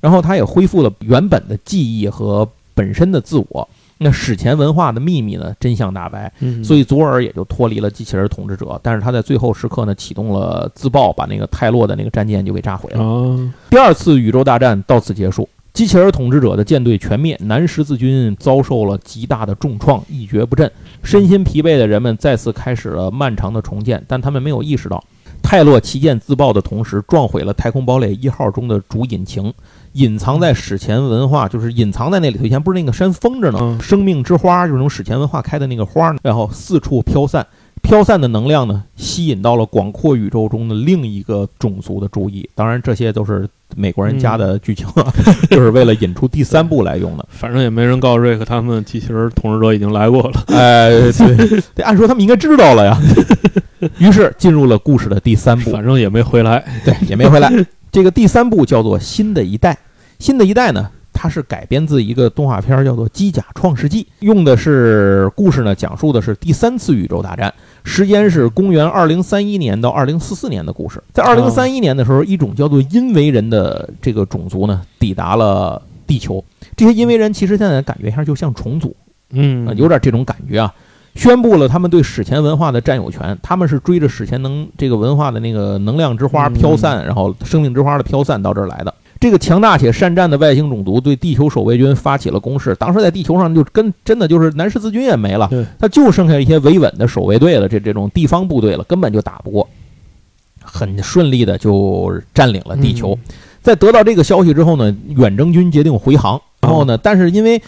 然后他也恢复了原本的记忆和本身的自我。那史前文化的秘密呢？真相大白，所以佐尔也就脱离了机器人统治者。但是他在最后时刻呢，启动了自爆，把那个泰洛的那个战舰就给炸毁了。第二次宇宙大战到此结束，机器人统治者的舰队全灭，南十字军遭受了极大的重创，一蹶不振。身心疲惫的人们再次开始了漫长的重建，但他们没有意识到，泰洛旗舰自爆的同时，撞毁了太空堡垒一号中的主引擎。隐藏在史前文化，就是隐藏在那里头。以前不是那个山封着呢，生命之花就是那种史前文化开的那个花，然后四处飘散，飘散的能量呢，吸引到了广阔宇宙中的另一个种族的注意。当然，这些都是美国人加的剧情，就是为了引出第三部来用的。反正也没人告诉瑞克，他们机器人统治者已经来过了。哎，对，得按说他们应该知道了呀。于是进入了故事的第三部，反正也没回来，对，也没回来。这个第三部叫做《新的一代》。新的一代呢，它是改编自一个动画片，叫做《机甲创世纪》，用的是故事呢，讲述的是第三次宇宙大战，时间是公元二零三一年到二零四四年的故事。在二零三一年的时候，一种叫做因为人的这个种族呢，抵达了地球。这些因为人其实现在感觉一下就像重组，嗯，有点这种感觉啊。宣布了他们对史前文化的占有权，他们是追着史前能这个文化的那个能量之花飘散，然后生命之花的飘散到这儿来的。这个强大且善战的外星种族对地球守卫军发起了攻势。当时在地球上就跟真的就是南十字军也没了，他就剩下一些维稳的守卫队了，这这种地方部队了，根本就打不过。很顺利的就占领了地球。在得到这个消息之后呢，远征军决定回航。然后呢，但是因为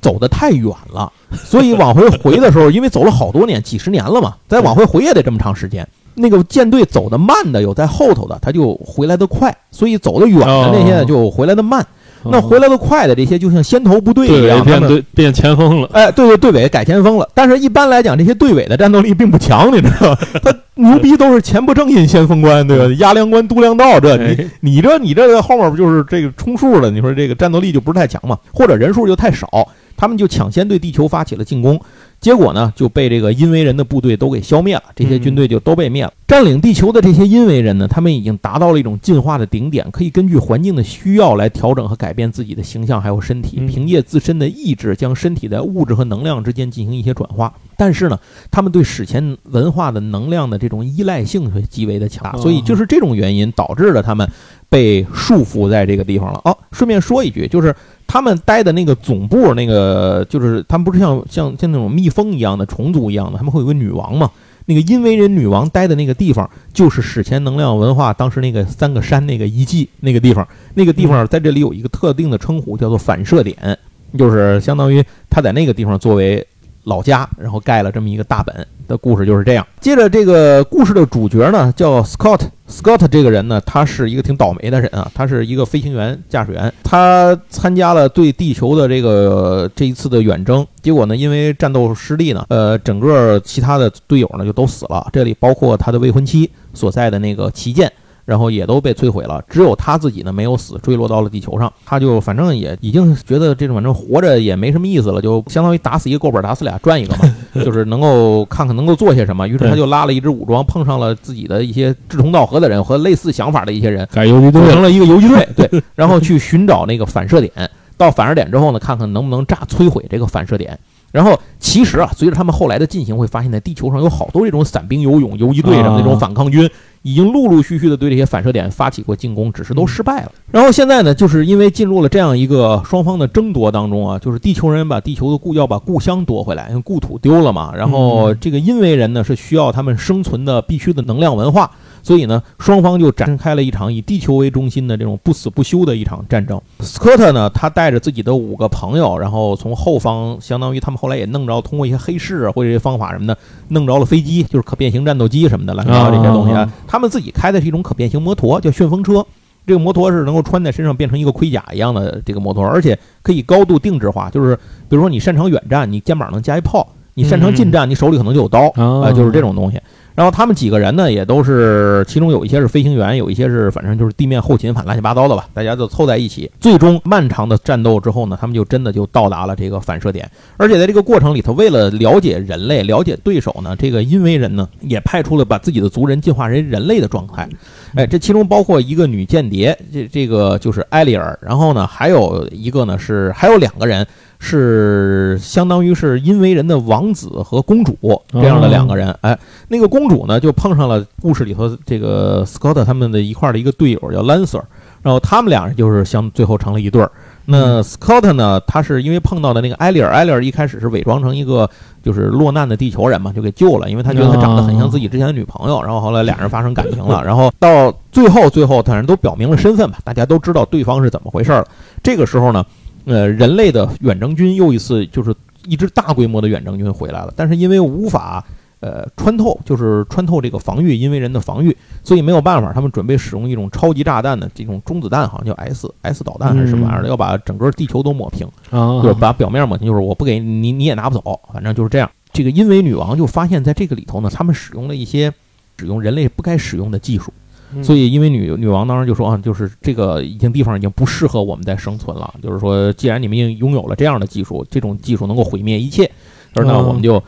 走得太远了，所以往回回的时候，因为走了好多年，几十年了嘛，再往回回也得这么长时间。那个舰队走得慢的有在后头的，他就回来的快，所以走得远的那些就回来的慢。那回来的快的这些就像先头部队一样，变队变前锋了。哎，对对，队尾改前锋了。但是一般来讲，这些队尾的战斗力并不强，你知道吗？他牛逼都是前不正印先锋官，对吧？压粮官督粮道，这你你这你这个后面不就是这个充数的？你说这个战斗力就不是太强嘛？或者人数就太少，他们就抢先对地球发起了进攻。结果呢，就被这个因为人的部队都给消灭了，这些军队就都被灭了。占领地球的这些因为人呢，他们已经达到了一种进化的顶点，可以根据环境的需要来调整和改变自己的形象还有身体，凭借自身的意志将身体在物质和能量之间进行一些转化。但是呢，他们对史前文化的能量的这种依赖性是极为的强大，所以就是这种原因导致了他们被束缚在这个地方了。哦，顺便说一句，就是。他们待的那个总部，那个就是他们不是像像像那种蜜蜂一样的虫族一样的，他们会有个女王嘛？那个因为人女王待的那个地方，就是史前能量文化当时那个三个山那个遗迹那个地方，那个地方在这里有一个特定的称呼，叫做反射点，就是相当于他在那个地方作为老家，然后盖了这么一个大本。的故事就是这样。接着，这个故事的主角呢，叫 Scott。Scott 这个人呢，他是一个挺倒霉的人啊。他是一个飞行员、驾驶员，他参加了对地球的这个这一次的远征。结果呢，因为战斗失利呢，呃，整个其他的队友呢就都死了。这里包括他的未婚妻所在的那个旗舰。然后也都被摧毁了，只有他自己呢没有死，坠落到了地球上。他就反正也已经觉得这种反正活着也没什么意思了，就相当于打死一个够本，打死俩赚一个嘛，就是能够看看能够做些什么。于是他就拉了一支武装，碰上了自己的一些志同道合的人和类似想法的一些人，改游击队组成了一个游击队，对，然后去寻找那个反射点。到反射点之后呢，看看能不能炸摧毁这个反射点。然后其实啊，随着他们后来的进行，会发现在地球上有好多这种散兵游勇游击队什么那种反抗军。已经陆陆续续的对这些反射点发起过进攻，只是都失败了。然后现在呢，就是因为进入了这样一个双方的争夺当中啊，就是地球人把地球的故要把故乡夺回来，因为故土丢了嘛。然后这个因为人呢是需要他们生存的必须的能量文化。所以呢，双方就展开了一场以地球为中心的这种不死不休的一场战争。斯科特呢，他带着自己的五个朋友，然后从后方，相当于他们后来也弄着，通过一些黑市啊或者一些方法什么的，弄着了飞机，就是可变形战斗机什么的，乱七八糟这些东西啊。他们自己开的是一种可变形摩托，叫旋风车。这个摩托是能够穿在身上变成一个盔甲一样的这个摩托，而且可以高度定制化，就是比如说你擅长远战，你肩膀能加一炮；你擅长近战，你手里可能就有刀啊，就是这种东西。然后他们几个人呢，也都是，其中有一些是飞行员，有一些是反正就是地面后勤，反乱七八糟的吧，大家就凑在一起。最终漫长的战斗之后呢，他们就真的就到达了这个反射点。而且在这个过程里头，为了了解人类、了解对手呢，这个因为人呢也派出了把自己的族人进化成人类的状态。哎，这其中包括一个女间谍，这这个就是艾丽尔。然后呢，还有一个呢是还有两个人。是相当于是因为人的王子和公主这样的两个人，哎，那个公主呢就碰上了故事里头这个斯科特他们的一块的一个队友叫兰瑟，然后他们俩人就是相最后成了一对儿。那斯科特呢，他是因为碰到的那个艾丽尔，艾丽尔一开始是伪装成一个就是落难的地球人嘛，就给救了，因为他觉得他长得很像自己之前的女朋友，然后后来俩人发生感情了，然后到最后最后，反正都表明了身份吧，大家都知道对方是怎么回事了。这个时候呢。呃，人类的远征军又一次就是一支大规模的远征军回来了，但是因为无法呃穿透，就是穿透这个防御，因为人的防御，所以没有办法，他们准备使用一种超级炸弹的这种中子弹，好像叫 S S 导弹还是什么玩意儿的，要把整个地球都抹平，就是把表面抹平，就是我不给你，你也拿不走，反正就是这样。这个因为女王就发现，在这个里头呢，他们使用了一些使用人类不该使用的技术。所以，因为女女王当时就说啊，就是这个已经地方已经不适合我们再生存了。就是说，既然你们已经拥有了这样的技术，这种技术能够毁灭一切，而那我们就。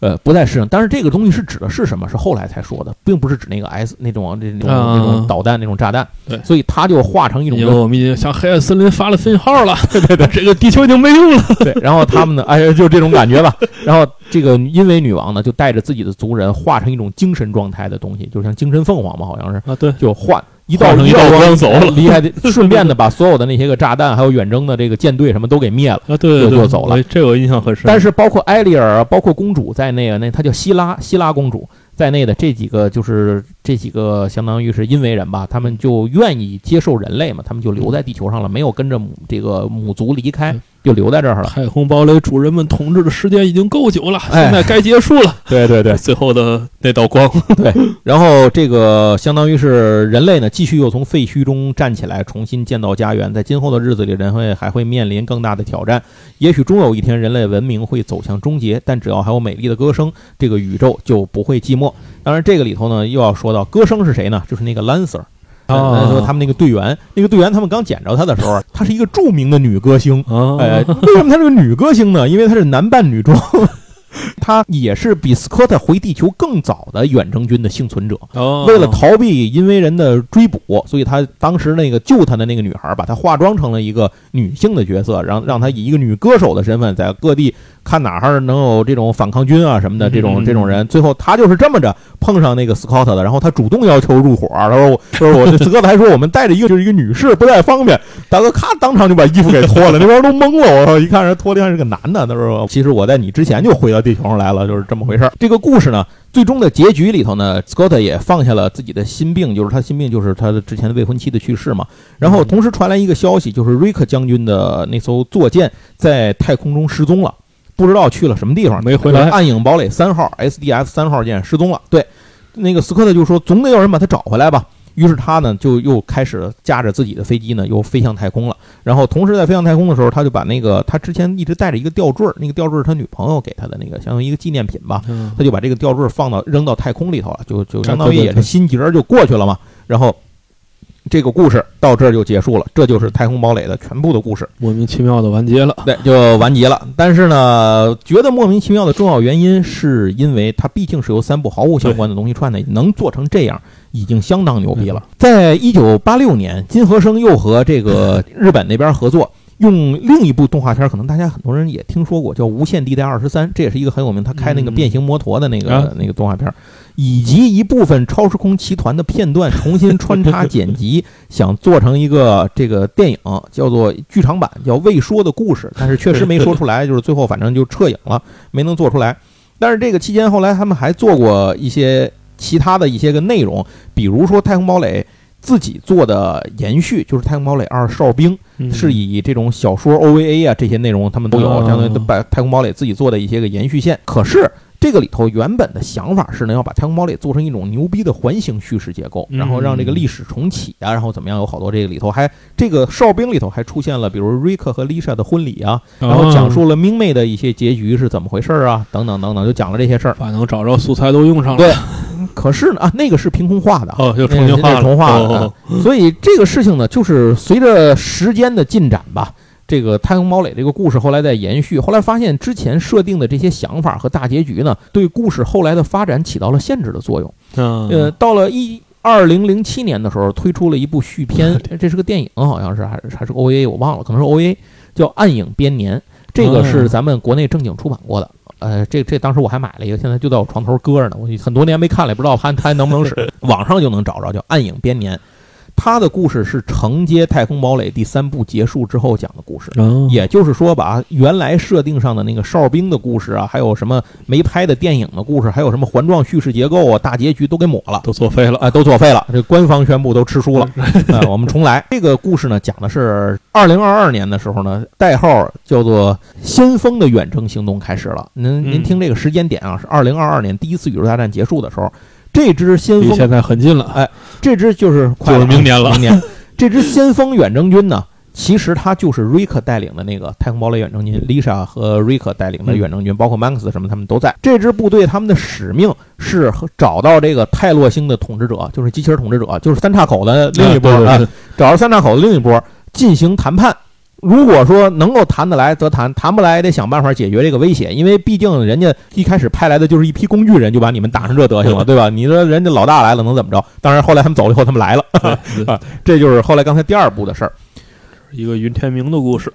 呃，不再适应，但是这个东西是指的是什么？是后来才说的，并不是指那个 S 那种那种那种导弹那种炸弹。对，所以它就化成一种。我们已经向黑暗森林发了信号了。对对对，这个地球已经没用了。对，然后他们呢，哎，就这种感觉吧。然后这个因为女王呢，就带着自己的族人化成一种精神状态的东西，就像精神凤凰嘛，好像是啊，对，就换。一道一道光走了，离开的，顺便的把所有的那些个炸弹，还有远征的这个舰队什么都给灭了啊！对对对，就走了。这我印象很深。但是包括艾丽尔，包括公主在内，那她叫希拉，希拉公主在内的这几个，就是这几个，相当于是因为人吧，他们就愿意接受人类嘛，他们就留在地球上了，没有跟着母这个母族离开。就留在这儿了。太空堡垒主人们统治的时间已经够久了，现在该结束了。对对对，最后的那道光。对，然后这个相当于是人类呢，继续又从废墟中站起来，重新建造家园。在今后的日子里，人类还会面临更大的挑战。也许终有一天，人类文明会走向终结，但只要还有美丽的歌声，这个宇宙就不会寂寞。当然，这个里头呢，又要说到歌声是谁呢？就是那个 Lancer。啊，说他们那个队员，那个队员他们刚捡着他的时候，她是一个著名的女歌星。哎，为什么她是个女歌星呢？因为她是男扮女装。他也是比斯科特回地球更早的远征军的幸存者。为了逃避因为人的追捕，所以他当时那个救他的那个女孩，把他化妆成了一个女性的角色，让让他以一个女歌手的身份，在各地看哪儿能有这种反抗军啊什么的这种这种人。最后他就是这么着碰上那个斯科特的，然后他主动要求入伙。他说：“说我斯科特还说我们带着一个就是一个女士不太方便。”大哥咔当场就把衣服给脱了，那边都懵了。我说！一看人脱的像是个男的。他说：“其实我在你之前就回到地球上来了，就是这么回事儿。”这个故事呢，最终的结局里头呢，Scott 也放下了自己的心病，就是他心病就是他的之前的未婚妻的去世嘛。然后同时传来一个消息，就是瑞克将军的那艘座舰在太空中失踪了，不知道去了什么地方，没回来。暗影堡垒三号 SDS 三号舰失踪了。对，那个斯科特就说，总得有人把他找回来吧。于是他呢，就又开始驾着自己的飞机呢，又飞向太空了。然后同时在飞向太空的时候，他就把那个他之前一直带着一个吊坠儿，那个吊坠儿他女朋友给他的那个，相当于一个纪念品吧。他就把这个吊坠儿放到扔到太空里头了，就就相当于也是心结儿就过去了嘛。然后这个故事到这儿就结束了，这就是太空堡垒的全部的故事，莫名其妙的完结了。对，就完结了。但是呢，觉得莫名其妙的重要原因，是因为它毕竟是由三部毫无相关的东西串的，能做成这样。已经相当牛逼了。在一九八六年，金和生又和这个日本那边合作，用另一部动画片，可能大家很多人也听说过，叫《无限地带二十三》，这也是一个很有名，他开那个变形摩托的那个那个动画片，以及一部分超时空奇团的片段重新穿插剪辑，想做成一个这个电影，叫做剧场版，叫《未说的故事》，但是确实没说出来，就是最后反正就撤影了，没能做出来。但是这个期间，后来他们还做过一些其他的一些个内容，比如说太空堡垒。自己做的延续就是《太空堡垒二：哨兵》，是以这种小说 OVA 啊这些内容他们都有，相当于把《太空堡垒》自己做的一些个延续线。可是这个里头原本的想法是呢，要把《太空堡垒》做成一种牛逼的环形叙事结构，然后让这个历史重启啊，然后怎么样？有好多这个里头还这个哨兵里头还出现了，比如瑞克和丽莎的婚礼啊，然后讲述了明媚的一些结局是怎么回事啊，等等等等，就讲了这些事儿，把能找着素材都用上了。对。可是呢啊，那个是凭空画的哦，又重新画重画的。所以这个事情呢，就是随着时间的进展吧，这个太空堡垒这个故事后来在延续，后来发现之前设定的这些想法和大结局呢，对故事后来的发展起到了限制的作用。呃，到了一二零零七年的时候，推出了一部续篇，这是个电影，好像是还是还是 O A，我忘了，可能是 O A，叫《暗影编年》，这个是咱们国内正经出版过的。呃，这这当时我还买了一个，现在就在我床头搁着呢。我很多年没看了，也不知道它它能不能使。网上就能找着，叫《暗影编年》。他的故事是承接《太空堡垒》第三部结束之后讲的故事，也就是说，把原来设定上的那个哨兵的故事啊，还有什么没拍的电影的故事，还有什么环状叙事结构啊、大结局都给抹了，都作废了，啊，都作废了。这官方宣布都吃书了，啊，我们重来。这个故事呢，讲的是二零二二年的时候呢，代号叫做“先锋”的远征行动开始了。您您听这个时间点啊，是二零二二年第一次宇宙大战结束的时候。这支先锋现在很近了，哎，这支就是快明年了。明年，这支先锋远征军呢，其实他就是瑞克带领的那个太空堡垒远征军，Lisa 和瑞克带领的远征军，包括 Max 什么他们都在。这支部队他们的使命是找到这个泰洛星的统治者，就是机器人统治者，就是三岔口的另一波啊，找到三岔口的另一波进行谈判。如果说能够谈得来，则谈；谈不来，也得想办法解决这个威胁。因为毕竟人家一开始派来的就是一批工具人，就把你们打成这德行了，对吧？你说人家老大来了，能怎么着？当然，后来他们走了以后，他们来了，这就是后来刚才第二部的事儿，一个云天明的故事。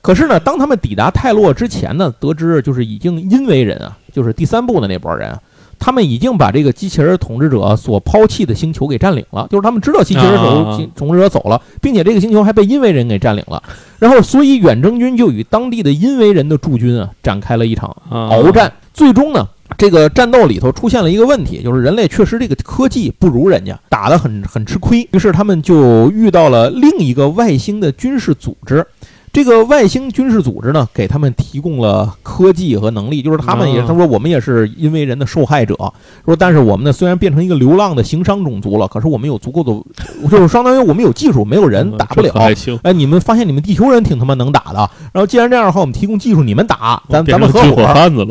可是呢，当他们抵达泰洛之前呢，得知就是已经因为人啊，就是第三部的那波人。他们已经把这个机器人统治者所抛弃的星球给占领了，就是他们知道机器人统统治者走了，并且这个星球还被因为人给占领了。然后，所以远征军就与当地的因为人的驻军啊展开了一场鏖战。最终呢，这个战斗里头出现了一个问题，就是人类确实这个科技不如人家，打得很很吃亏。于是他们就遇到了另一个外星的军事组织。这个外星军事组织呢，给他们提供了科技和能力，就是他们也他说我们也是因为人的受害者，说但是我们呢虽然变成一个流浪的行商种族了，可是我们有足够的，就是相当于我们有技术，没有人打不了。哎，你们发现你们地球人挺他妈能打的，然后既然这样的话，我们提供技术，你们打，咱咱们合伙。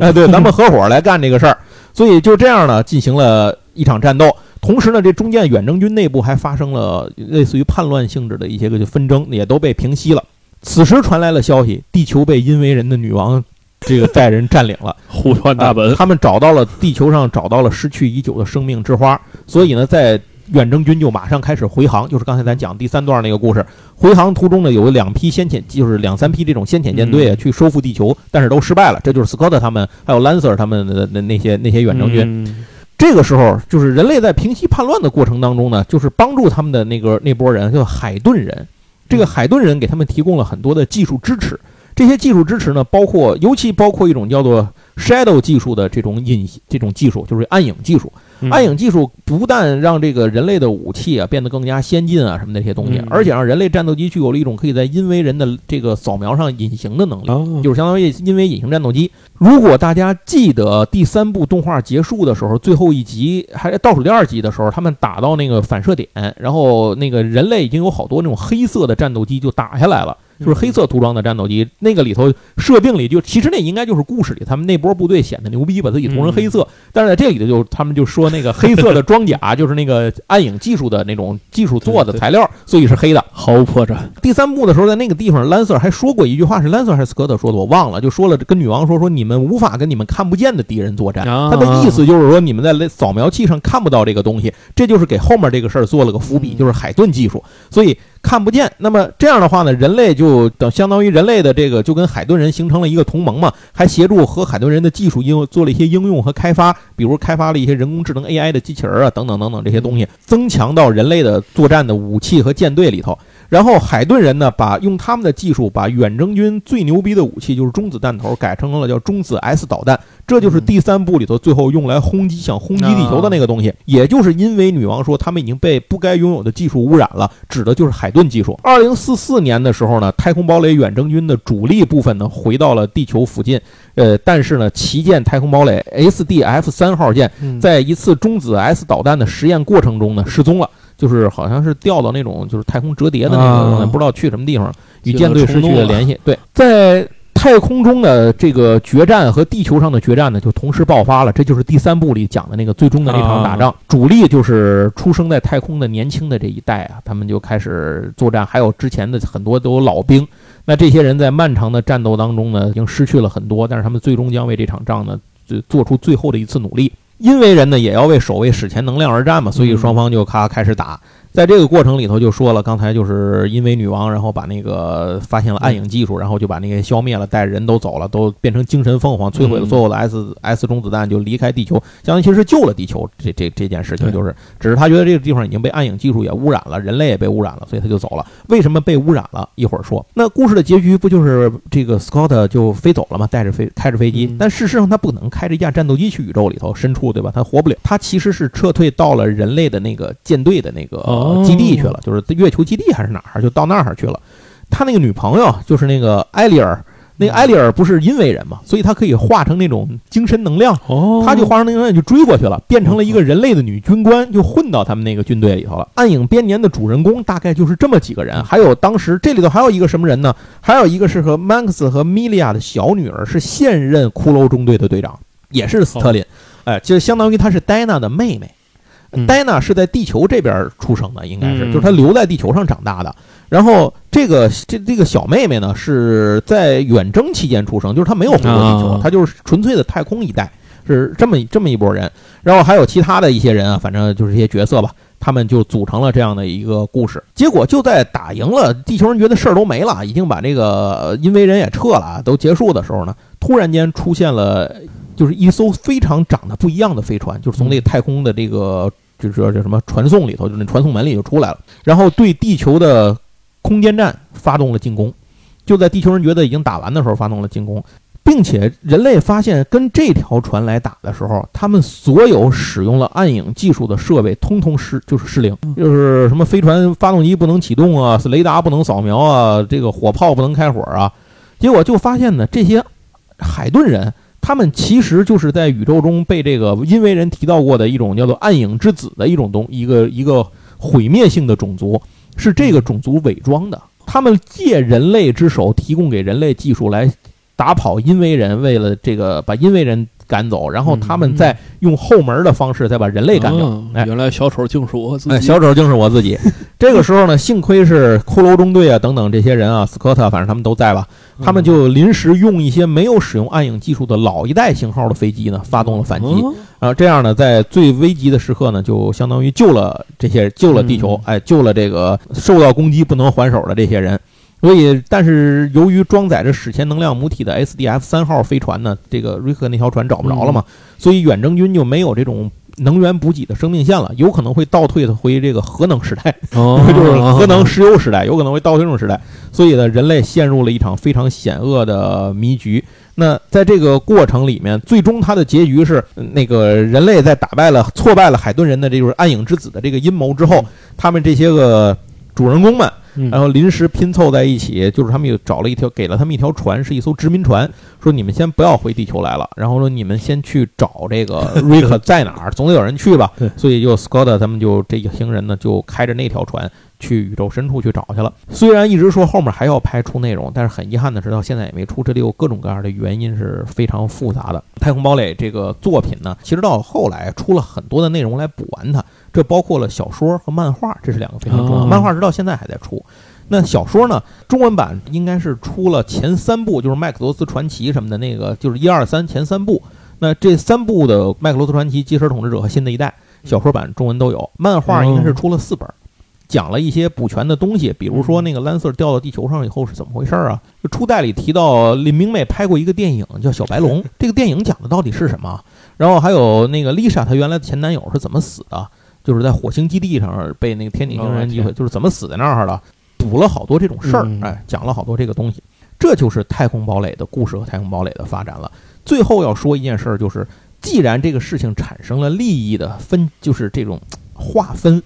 哎，对，咱们合伙来干这个事儿。所以就这样呢，进行了一场战斗。同时呢，这中间远征军内部还发生了类似于叛乱性质的一些个纷争，也都被平息了。此时传来了消息，地球被因为人的女王这个带人占领了，互换大本。他们找到了地球上找到了失去已久的生命之花，所以呢，在远征军就马上开始回航，就是刚才咱讲第三段那个故事。回航途中呢，有两批先遣，就是两三批这种先遣舰队去收复地球，但是都失败了。这就是斯科特他们还有兰瑟他们的那那些那些远征军。这个时候，就是人类在平息叛乱的过程当中呢，就是帮助他们的那个那波人叫海顿人。这个海顿人给他们提供了很多的技术支持，这些技术支持呢，包括尤其包括一种叫做 shadow 技术的这种隐这种技术，就是暗影技术。暗影技术不但让这个人类的武器啊变得更加先进啊什么那些东西，而且让人类战斗机具有了一种可以在因为人的这个扫描上隐形的能力，就是相当于因为隐形战斗机。如果大家记得第三部动画结束的时候，最后一集还倒数第二集的时候，他们打到那个反射点，然后那个人类已经有好多那种黑色的战斗机就打下来了。就是黑色涂装的战斗机，那个里头设定里就其实那应该就是故事里他们那波部队显得牛逼，把自己涂成黑色。但是在这里头就他们就说那个黑色的装甲就是那个暗影技术的那种技术做的材料，所以是黑的，毫无破绽。第三部的时候，在那个地方，兰瑟还说过一句话，是兰瑟还是斯科特说的，我忘了，就说了跟女王说说你们无法跟你们看不见的敌人作战。他的意思就是说你们在扫描器上看不到这个东西，这就是给后面这个事儿做了个伏笔，就是海顿技术。所以。看不见。那么这样的话呢，人类就等相当于人类的这个就跟海顿人形成了一个同盟嘛，还协助和海顿人的技术应用做了一些应用和开发，比如开发了一些人工智能 AI 的机器人啊，等等等等这些东西，增强到人类的作战的武器和舰队里头。然后海顿人呢，把用他们的技术，把远征军最牛逼的武器，就是中子弹头，改成了叫中子 S 导弹。这就是第三部里头最后用来轰击想轰击地球的那个东西。也就是因为女王说他们已经被不该拥有的技术污染了，指的就是海顿技术。二零四四年的时候呢，太空堡垒远征军的主力部分呢回到了地球附近。呃，但是呢，旗舰太空堡垒 SDF 三号舰在一次中子 S 导弹的实验过程中呢失踪了。就是好像是掉到那种就是太空折叠的那个，不知道去什么地方，与舰队失去了联系。对，在太空中的这个决战和地球上的决战呢，就同时爆发了。这就是第三部里讲的那个最终的那场打仗。主力就是出生在太空的年轻的这一代啊，他们就开始作战。还有之前的很多都有老兵。那这些人在漫长的战斗当中呢，已经失去了很多，但是他们最终将为这场仗呢，做出最后的一次努力。因为人呢也要为守卫史前能量而战嘛，所以双方就咔开始打。在这个过程里头，就说了，刚才就是因为女王，然后把那个发现了暗影技术，然后就把那个消灭了，带着人都走了，都变成精神凤凰，摧毁了所有的 S S 中子弹，就离开地球，相当于其实救了地球。这这这件事情就是，只是他觉得这个地方已经被暗影技术也污染了，人类也被污染了，所以他就走了。为什么被污染了？一会儿说。那故事的结局不就是这个 Scott 就飞走了吗？带着飞开着飞机，但事实上他不能开着一架战斗机去宇宙里头深处，对吧？他活不了。他其实是撤退到了人类的那个舰队的那个基地去了。就是月球基地还是哪儿，就到那儿去了。他那个女朋友就是那个埃里尔，那个埃里尔不是因为人嘛，所以他可以化成那种精神能量。哦，他就化成那能量就追过去了，变成了一个人类的女军官，就混到他们那个军队里头了。暗影编年的主人公大概就是这么几个人，还有当时这里头还有一个什么人呢？还有一个是和 Max 和 Milia 的小女儿，是现任骷髅中队的队长，也是斯特林。哎，就相当于她是戴娜的妹妹。戴娜是在地球这边出生的，应该是，就是她留在地球上长大的。然后这个这这个小妹妹呢，是在远征期间出生，就是她没有回过地球，她就是纯粹的太空一代，是这么这么一拨人。然后还有其他的一些人啊，反正就是一些角色吧，他们就组成了这样的一个故事。结果就在打赢了，地球人觉得事儿都没了，已经把这个因为人也撤了，都结束的时候呢，突然间出现了，就是一艘非常长得不一样的飞船，就是从那个太空的这个。就是说什么传送里头，就那传送门里就出来了，然后对地球的空间站发动了进攻，就在地球人觉得已经打完的时候发动了进攻，并且人类发现跟这条船来打的时候，他们所有使用了暗影技术的设备通通失就是失灵，就是什么飞船发动机不能启动啊，雷达不能扫描啊，这个火炮不能开火啊，结果就发现呢，这些海顿人。他们其实就是在宇宙中被这个因为人提到过的一种叫做暗影之子的一种东一个一个毁灭性的种族，是这个种族伪装的。他们借人类之手提供给人类技术来打跑因为人，为了这个把因为人。赶走，然后他们再用后门的方式再把人类赶掉。哎，原来小丑竟是我自己。哎，小丑竟是我自己。这个时候呢，幸亏是骷髅中队啊等等这些人啊，斯科特，反正他们都在吧。他们就临时用一些没有使用暗影技术的老一代型号的飞机呢，发动了反击。啊，这样呢，在最危急的时刻呢，就相当于救了这些，救了地球，哎，救了这个受到攻击不能还手的这些人。所以，但是由于装载着史前能量母体的 SDF 三号飞船呢，这个瑞克那条船找不着了嘛，所以远征军就没有这种能源补给的生命线了，有可能会倒退回这个核能时代，就是核能石油时代，有可能会倒退这种时代。所以呢，人类陷入了一场非常险恶的迷局。那在这个过程里面，最终它的结局是，那个人类在打败了、挫败了海顿人的这就是暗影之子的这个阴谋之后，他们这些个主人公们。然后临时拼凑在一起，就是他们又找了一条，给了他们一条船，是一艘殖民船，说你们先不要回地球来了，然后说你们先去找这个 瑞克在哪儿，总得有人去吧。所以就 Scott 他们就这一行人呢，就开着那条船去宇宙深处去找去了。虽然一直说后面还要拍出内容，但是很遗憾的是到现在也没出，这里有各种各样的原因是非常复杂的。《太空堡垒》这个作品呢，其实到后来出了很多的内容来补完它。这包括了小说和漫画，这是两个非常重要。漫画直到现在还在出。那小说呢？中文版应该是出了前三部，就是《麦克罗斯传奇》什么的那个，就是一二三前三部。那这三部的《麦克罗斯传奇》、《机车统治者》和《新的一代》小说版中文都有。漫画应该是出了四本，讲了一些补全的东西，比如说那个蓝色掉到地球上以后是怎么回事啊？就初代里提到林明美拍过一个电影叫《小白龙》，这个电影讲的到底是什么？然后还有那个丽莎她原来的前男友是怎么死的？就是在火星基地上被那个天顶星人击毁，就是怎么死在那儿了？补了好多这种事儿，哎，讲了好多这个东西。这就是太空堡垒的故事和太空堡垒的发展了。最后要说一件事儿，就是既然这个事情产生了利益的分，就是这种划分。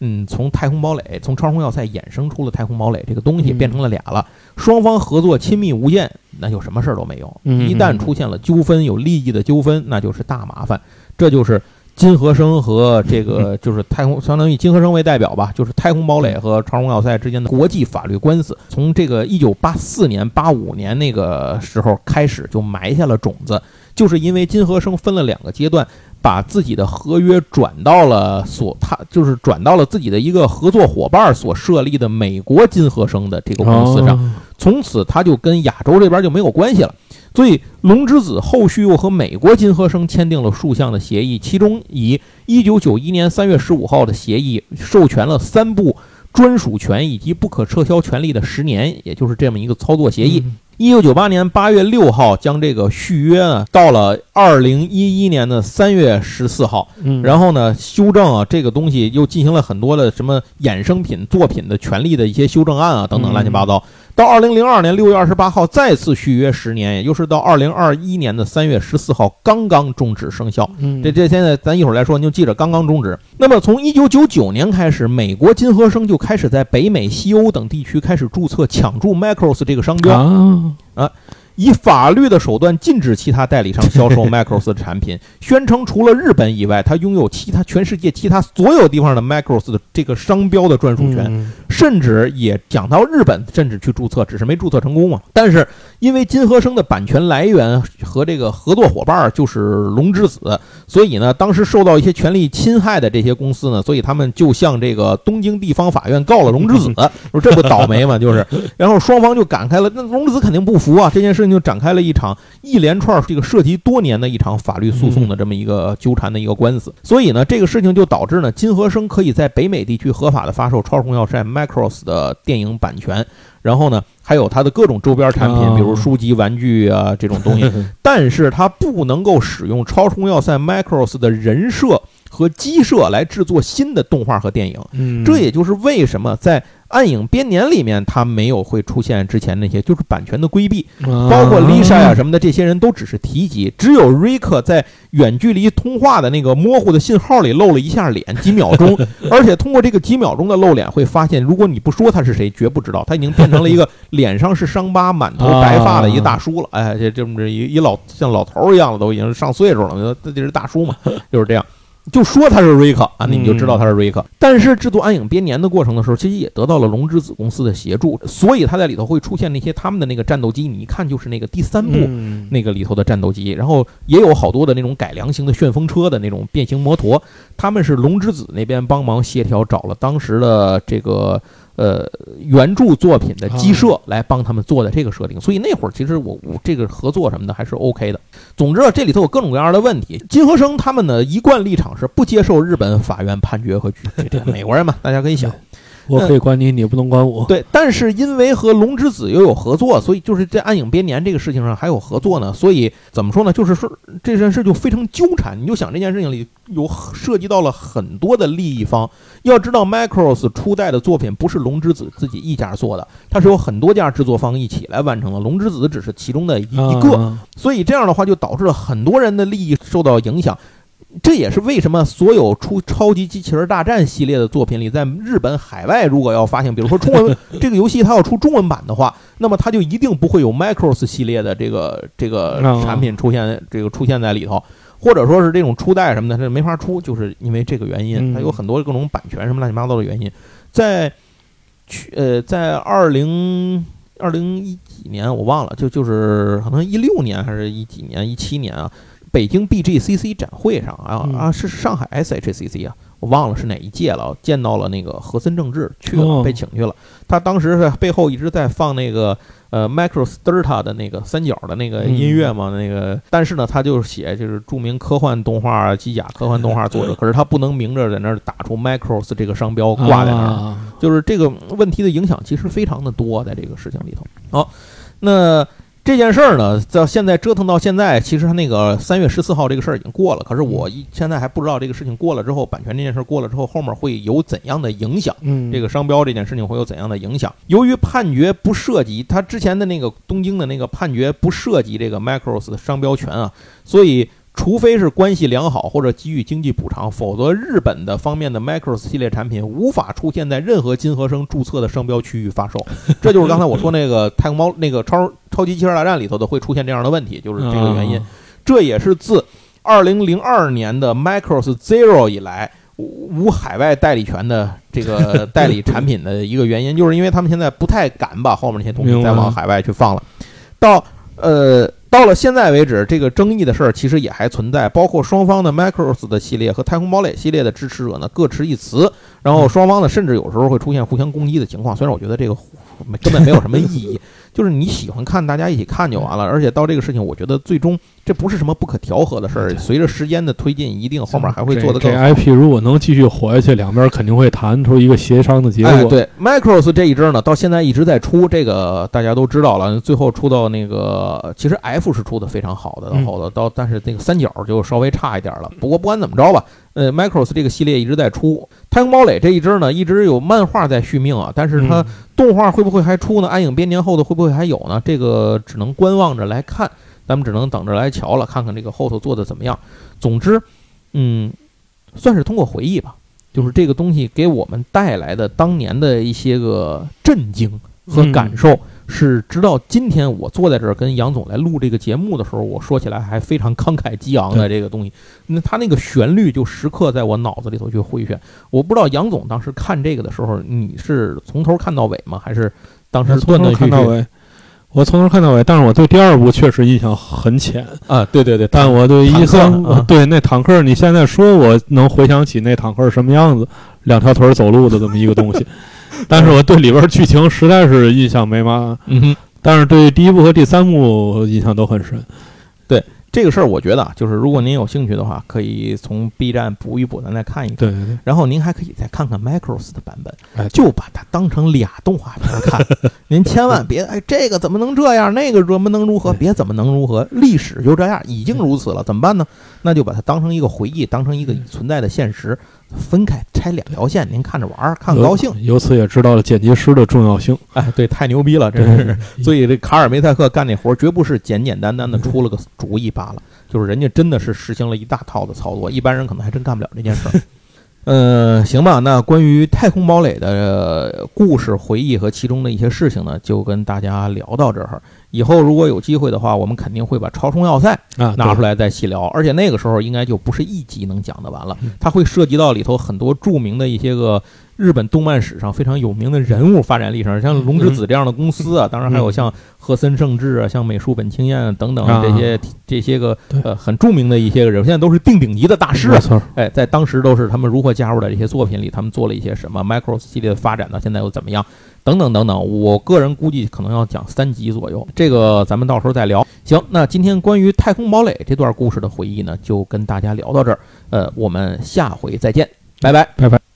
嗯，从太空堡垒，从超空要塞衍生出了太空堡垒这个东西，变成了俩了。双方合作亲密无间，那就什么事儿都没有。一旦出现了纠纷，有利益的纠纷，那就是大麻烦。这就是金和生和这个 就是太空，相当于金和生为代表吧，就是太空堡垒和超时空要塞之间的国际法律官司。从这个一九八四年、八五年那个时候开始，就埋下了种子。就是因为金和生分了两个阶段。把自己的合约转到了所他就是转到了自己的一个合作伙伴所设立的美国金和生的这个公司上，从此他就跟亚洲这边就没有关系了。所以龙之子后续又和美国金和生签订了数项的协议，其中以一九九一年三月十五号的协议授权了三部专属权以及不可撤销权利的十年，也就是这么一个操作协议。一九九八年八月六号将这个续约呢，到了二零一一年的三月十四号，然后呢修正啊这个东西又进行了很多的什么衍生品作品的权利的一些修正案啊等等乱七八糟。到二零零二年六月二十八号再次续约十年，也就是到二零二一年的三月十四号刚刚终止生效。这这现在咱一会儿来说，你就记着刚刚终止。那么从一九九九年开始，美国金和生就开始在北美、西欧等地区开始注册抢注 Macros 这个商标啊。以法律的手段禁止其他代理商销售 Macros 的产品，宣称除了日本以外，他拥有其他全世界其他所有地方的 Macros 的这个商标的专属权，甚至也讲到日本，甚至去注册，只是没注册成功嘛。但是因为金和生的版权来源和这个合作伙伴就是龙之子，所以呢，当时受到一些权利侵害的这些公司呢，所以他们就向这个东京地方法院告了龙之子，说这不倒霉嘛，就是，然后双方就展开了，那龙之子肯定不服啊，这件事。就展开了一场一连串这个涉及多年的一场法律诉讼的这么一个纠缠的一个官司，所以呢，这个事情就导致呢，金和生可以在北美地区合法的发售《超时空要塞 Macross》的电影版权，然后呢，还有它的各种周边产品，比如书籍、玩具啊这种东西，但是它不能够使用《超时空要塞 Macross》的人设和机设来制作新的动画和电影。这也就是为什么在。暗影编年里面，他没有会出现之前那些，就是版权的规避，包括 Lisa 呀什么的，这些人都只是提及，只有瑞克在远距离通话的那个模糊的信号里露了一下脸，几秒钟，而且通过这个几秒钟的露脸，会发现，如果你不说他是谁，绝不知道，他已经变成了一个 脸上是伤疤、满头白发的一个大叔了。哎，这这么一一老像老头一样的，都已经上岁数了，这就是大叔嘛，就是这样。就说他是瑞克啊，那你就知道他是瑞克。但是制作《暗影编年》的过程的时候，其实也得到了龙之子公司的协助，所以他在里头会出现那些他们的那个战斗机，你一看就是那个第三部那个里头的战斗机。然后也有好多的那种改良型的旋风车的那种变形摩托，他们是龙之子那边帮忙协调，找了当时的这个。呃，原著作品的机设来帮他们做的这个设定，所以那会儿其实我我这个合作什么的还是 OK 的。总之啊，这里头有各种各样的问题。金和生他们的一贯立场是不接受日本法院判决和这 美国人嘛，大家可以想。我可以管你，你不能管我。对，但是因为和龙之子又有合作，所以就是在暗影编年这个事情上还有合作呢。所以怎么说呢？就是说这件事就非常纠缠。你就想这件事情里有涉及到了很多的利益方。要知道，Macross 初代的作品不是龙之子自己一家做的，它是有很多家制作方一起来完成的。龙之子只是其中的一一个，所以这样的话就导致了很多人的利益受到影响。这也是为什么所有出《超级机器人大战》系列的作品里，在日本海外如果要发行，比如说中文 这个游戏它要出中文版的话，那么它就一定不会有 Macross 系列的这个这个产品出现，这个出现在里头，或者说是这种初代什么的，它没法出，就是因为这个原因，它有很多各种版权什么乱七八糟的原因。在去呃，在二零二零一几年我忘了，就就是可能一六年还是一几年一七年啊。北京 BGCC 展会上啊啊是上海 SHCC 啊，我忘了是哪一届了，见到了那个和森正治去了，被请去了。他当时是背后一直在放那个呃 MicroStarta 的那个三角的那个音乐嘛，那个但是呢，他就是写就是著名科幻动画机甲科幻动画作者，可是他不能明着在那儿打出 Micros 这个商标挂在那儿，就是这个问题的影响其实非常的多在这个事情里头。好，那。这件事儿呢，到现在折腾到现在，其实他那个三月十四号这个事儿已经过了。可是我一现在还不知道这个事情过了之后，版权这件事儿过了之后，后面会有怎样的影响？嗯，这个商标这件事情会有怎样的影响？由于判决不涉及他之前的那个东京的那个判决不涉及这个 Micros 的商标权啊，所以。除非是关系良好或者给予经济补偿，否则日本的方面的 Micros 系列产品无法出现在任何金和生注册的商标区域发售。这就是刚才我说那个太空猫那个超超级汽车大战里头的会出现这样的问题，就是这个原因。这也是自二零零二年的 Micros Zero 以来无海外代理权的这个代理产品的一个原因，就是因为他们现在不太敢把后面那些东西再往海外去放了。到呃。到了现在为止，这个争议的事儿其实也还存在，包括双方的 Micros 的系列和太空堡垒系列的支持者呢各持一词，然后双方呢甚至有时候会出现互相攻击的情况。虽然我觉得这个根本没有什么意义。就是你喜欢看，大家一起看就完了。而且到这个事情，我觉得最终这不是什么不可调和的事儿。随着时间的推进，一定后面还会做得更。这 IP 如果能继续活下去，两边肯定会谈出一个协商的结果。哎，对，Micros 这一支呢，到现在一直在出，这个大家都知道了。最后出到那个，其实 F 是出的非常好的，然后头到，但是那个三角就稍微差一点了。不过不管怎么着吧。呃，Micros 这个系列一直在出，太空堡垒这一支呢，一直有漫画在续命啊，但是它动画会不会还出呢？暗影编年后的会不会还有呢？这个只能观望着来看，咱们只能等着来瞧了，看看这个后头做的怎么样。总之，嗯，算是通过回忆吧，就是这个东西给我们带来的当年的一些个震惊和感受。是，直到今天我坐在这儿跟杨总来录这个节目的时候，我说起来还非常慷慨激昂的这个东西，那他那个旋律就时刻在我脑子里头去回旋。我不知道杨总当时看这个的时候，你是从头看到尾吗？还是当时从头看到尾？我从头看到尾，但是我对第二部确实印象很浅啊。对对对，但我对一三对那坦克，你现在说我能回想起那坦克什么样子，两条腿走路的这么一个东西。但是我对里边剧情实在是印象没嘛，嗯哼，但是对第一部和第三部印象都很深。对这个事儿，我觉得就是如果您有兴趣的话，可以从 B 站补一补，咱再看一看。对对对。然后您还可以再看看 Micros 的版本，就把它当成俩动画片看。您千万别哎，这个怎么能这样？那个怎么能如何？别怎么能如何？历史就这样，已经如此了，怎么办呢？那就把它当成一个回忆，当成一个存在的现实。分开拆两条线，您看着玩儿，看高兴。由此也知道了剪辑师的重要性。哎，对，太牛逼了，真是。所以这卡尔梅泰克干那活儿绝不是简简单单的出了个主意罢了，就是人家真的是实行了一大套的操作，一般人可能还真干不了这件事儿。嗯，行吧，那关于太空堡垒的故事、回忆和其中的一些事情呢，就跟大家聊到这儿。以后如果有机会的话，我们肯定会把超充要塞啊拿出来再细聊，而且那个时候应该就不是一集能讲得完了，它会涉及到里头很多著名的一些个日本动漫史上非常有名的人物发展历程，像龙之子这样的公司啊，当然还有像和森圣治啊、像美术本清彦等等这些这些个呃很著名的一些个人，现在都是定顶级的大师，没错，哎，在当时都是他们如何加入的这些作品里，他们做了一些什么，Micros 系列的发展呢？现在又怎么样？等等等等，我个人估计可能要讲三集左右，这个咱们到时候再聊。行，那今天关于太空堡垒这段故事的回忆呢，就跟大家聊到这儿。呃，我们下回再见，拜拜，拜拜。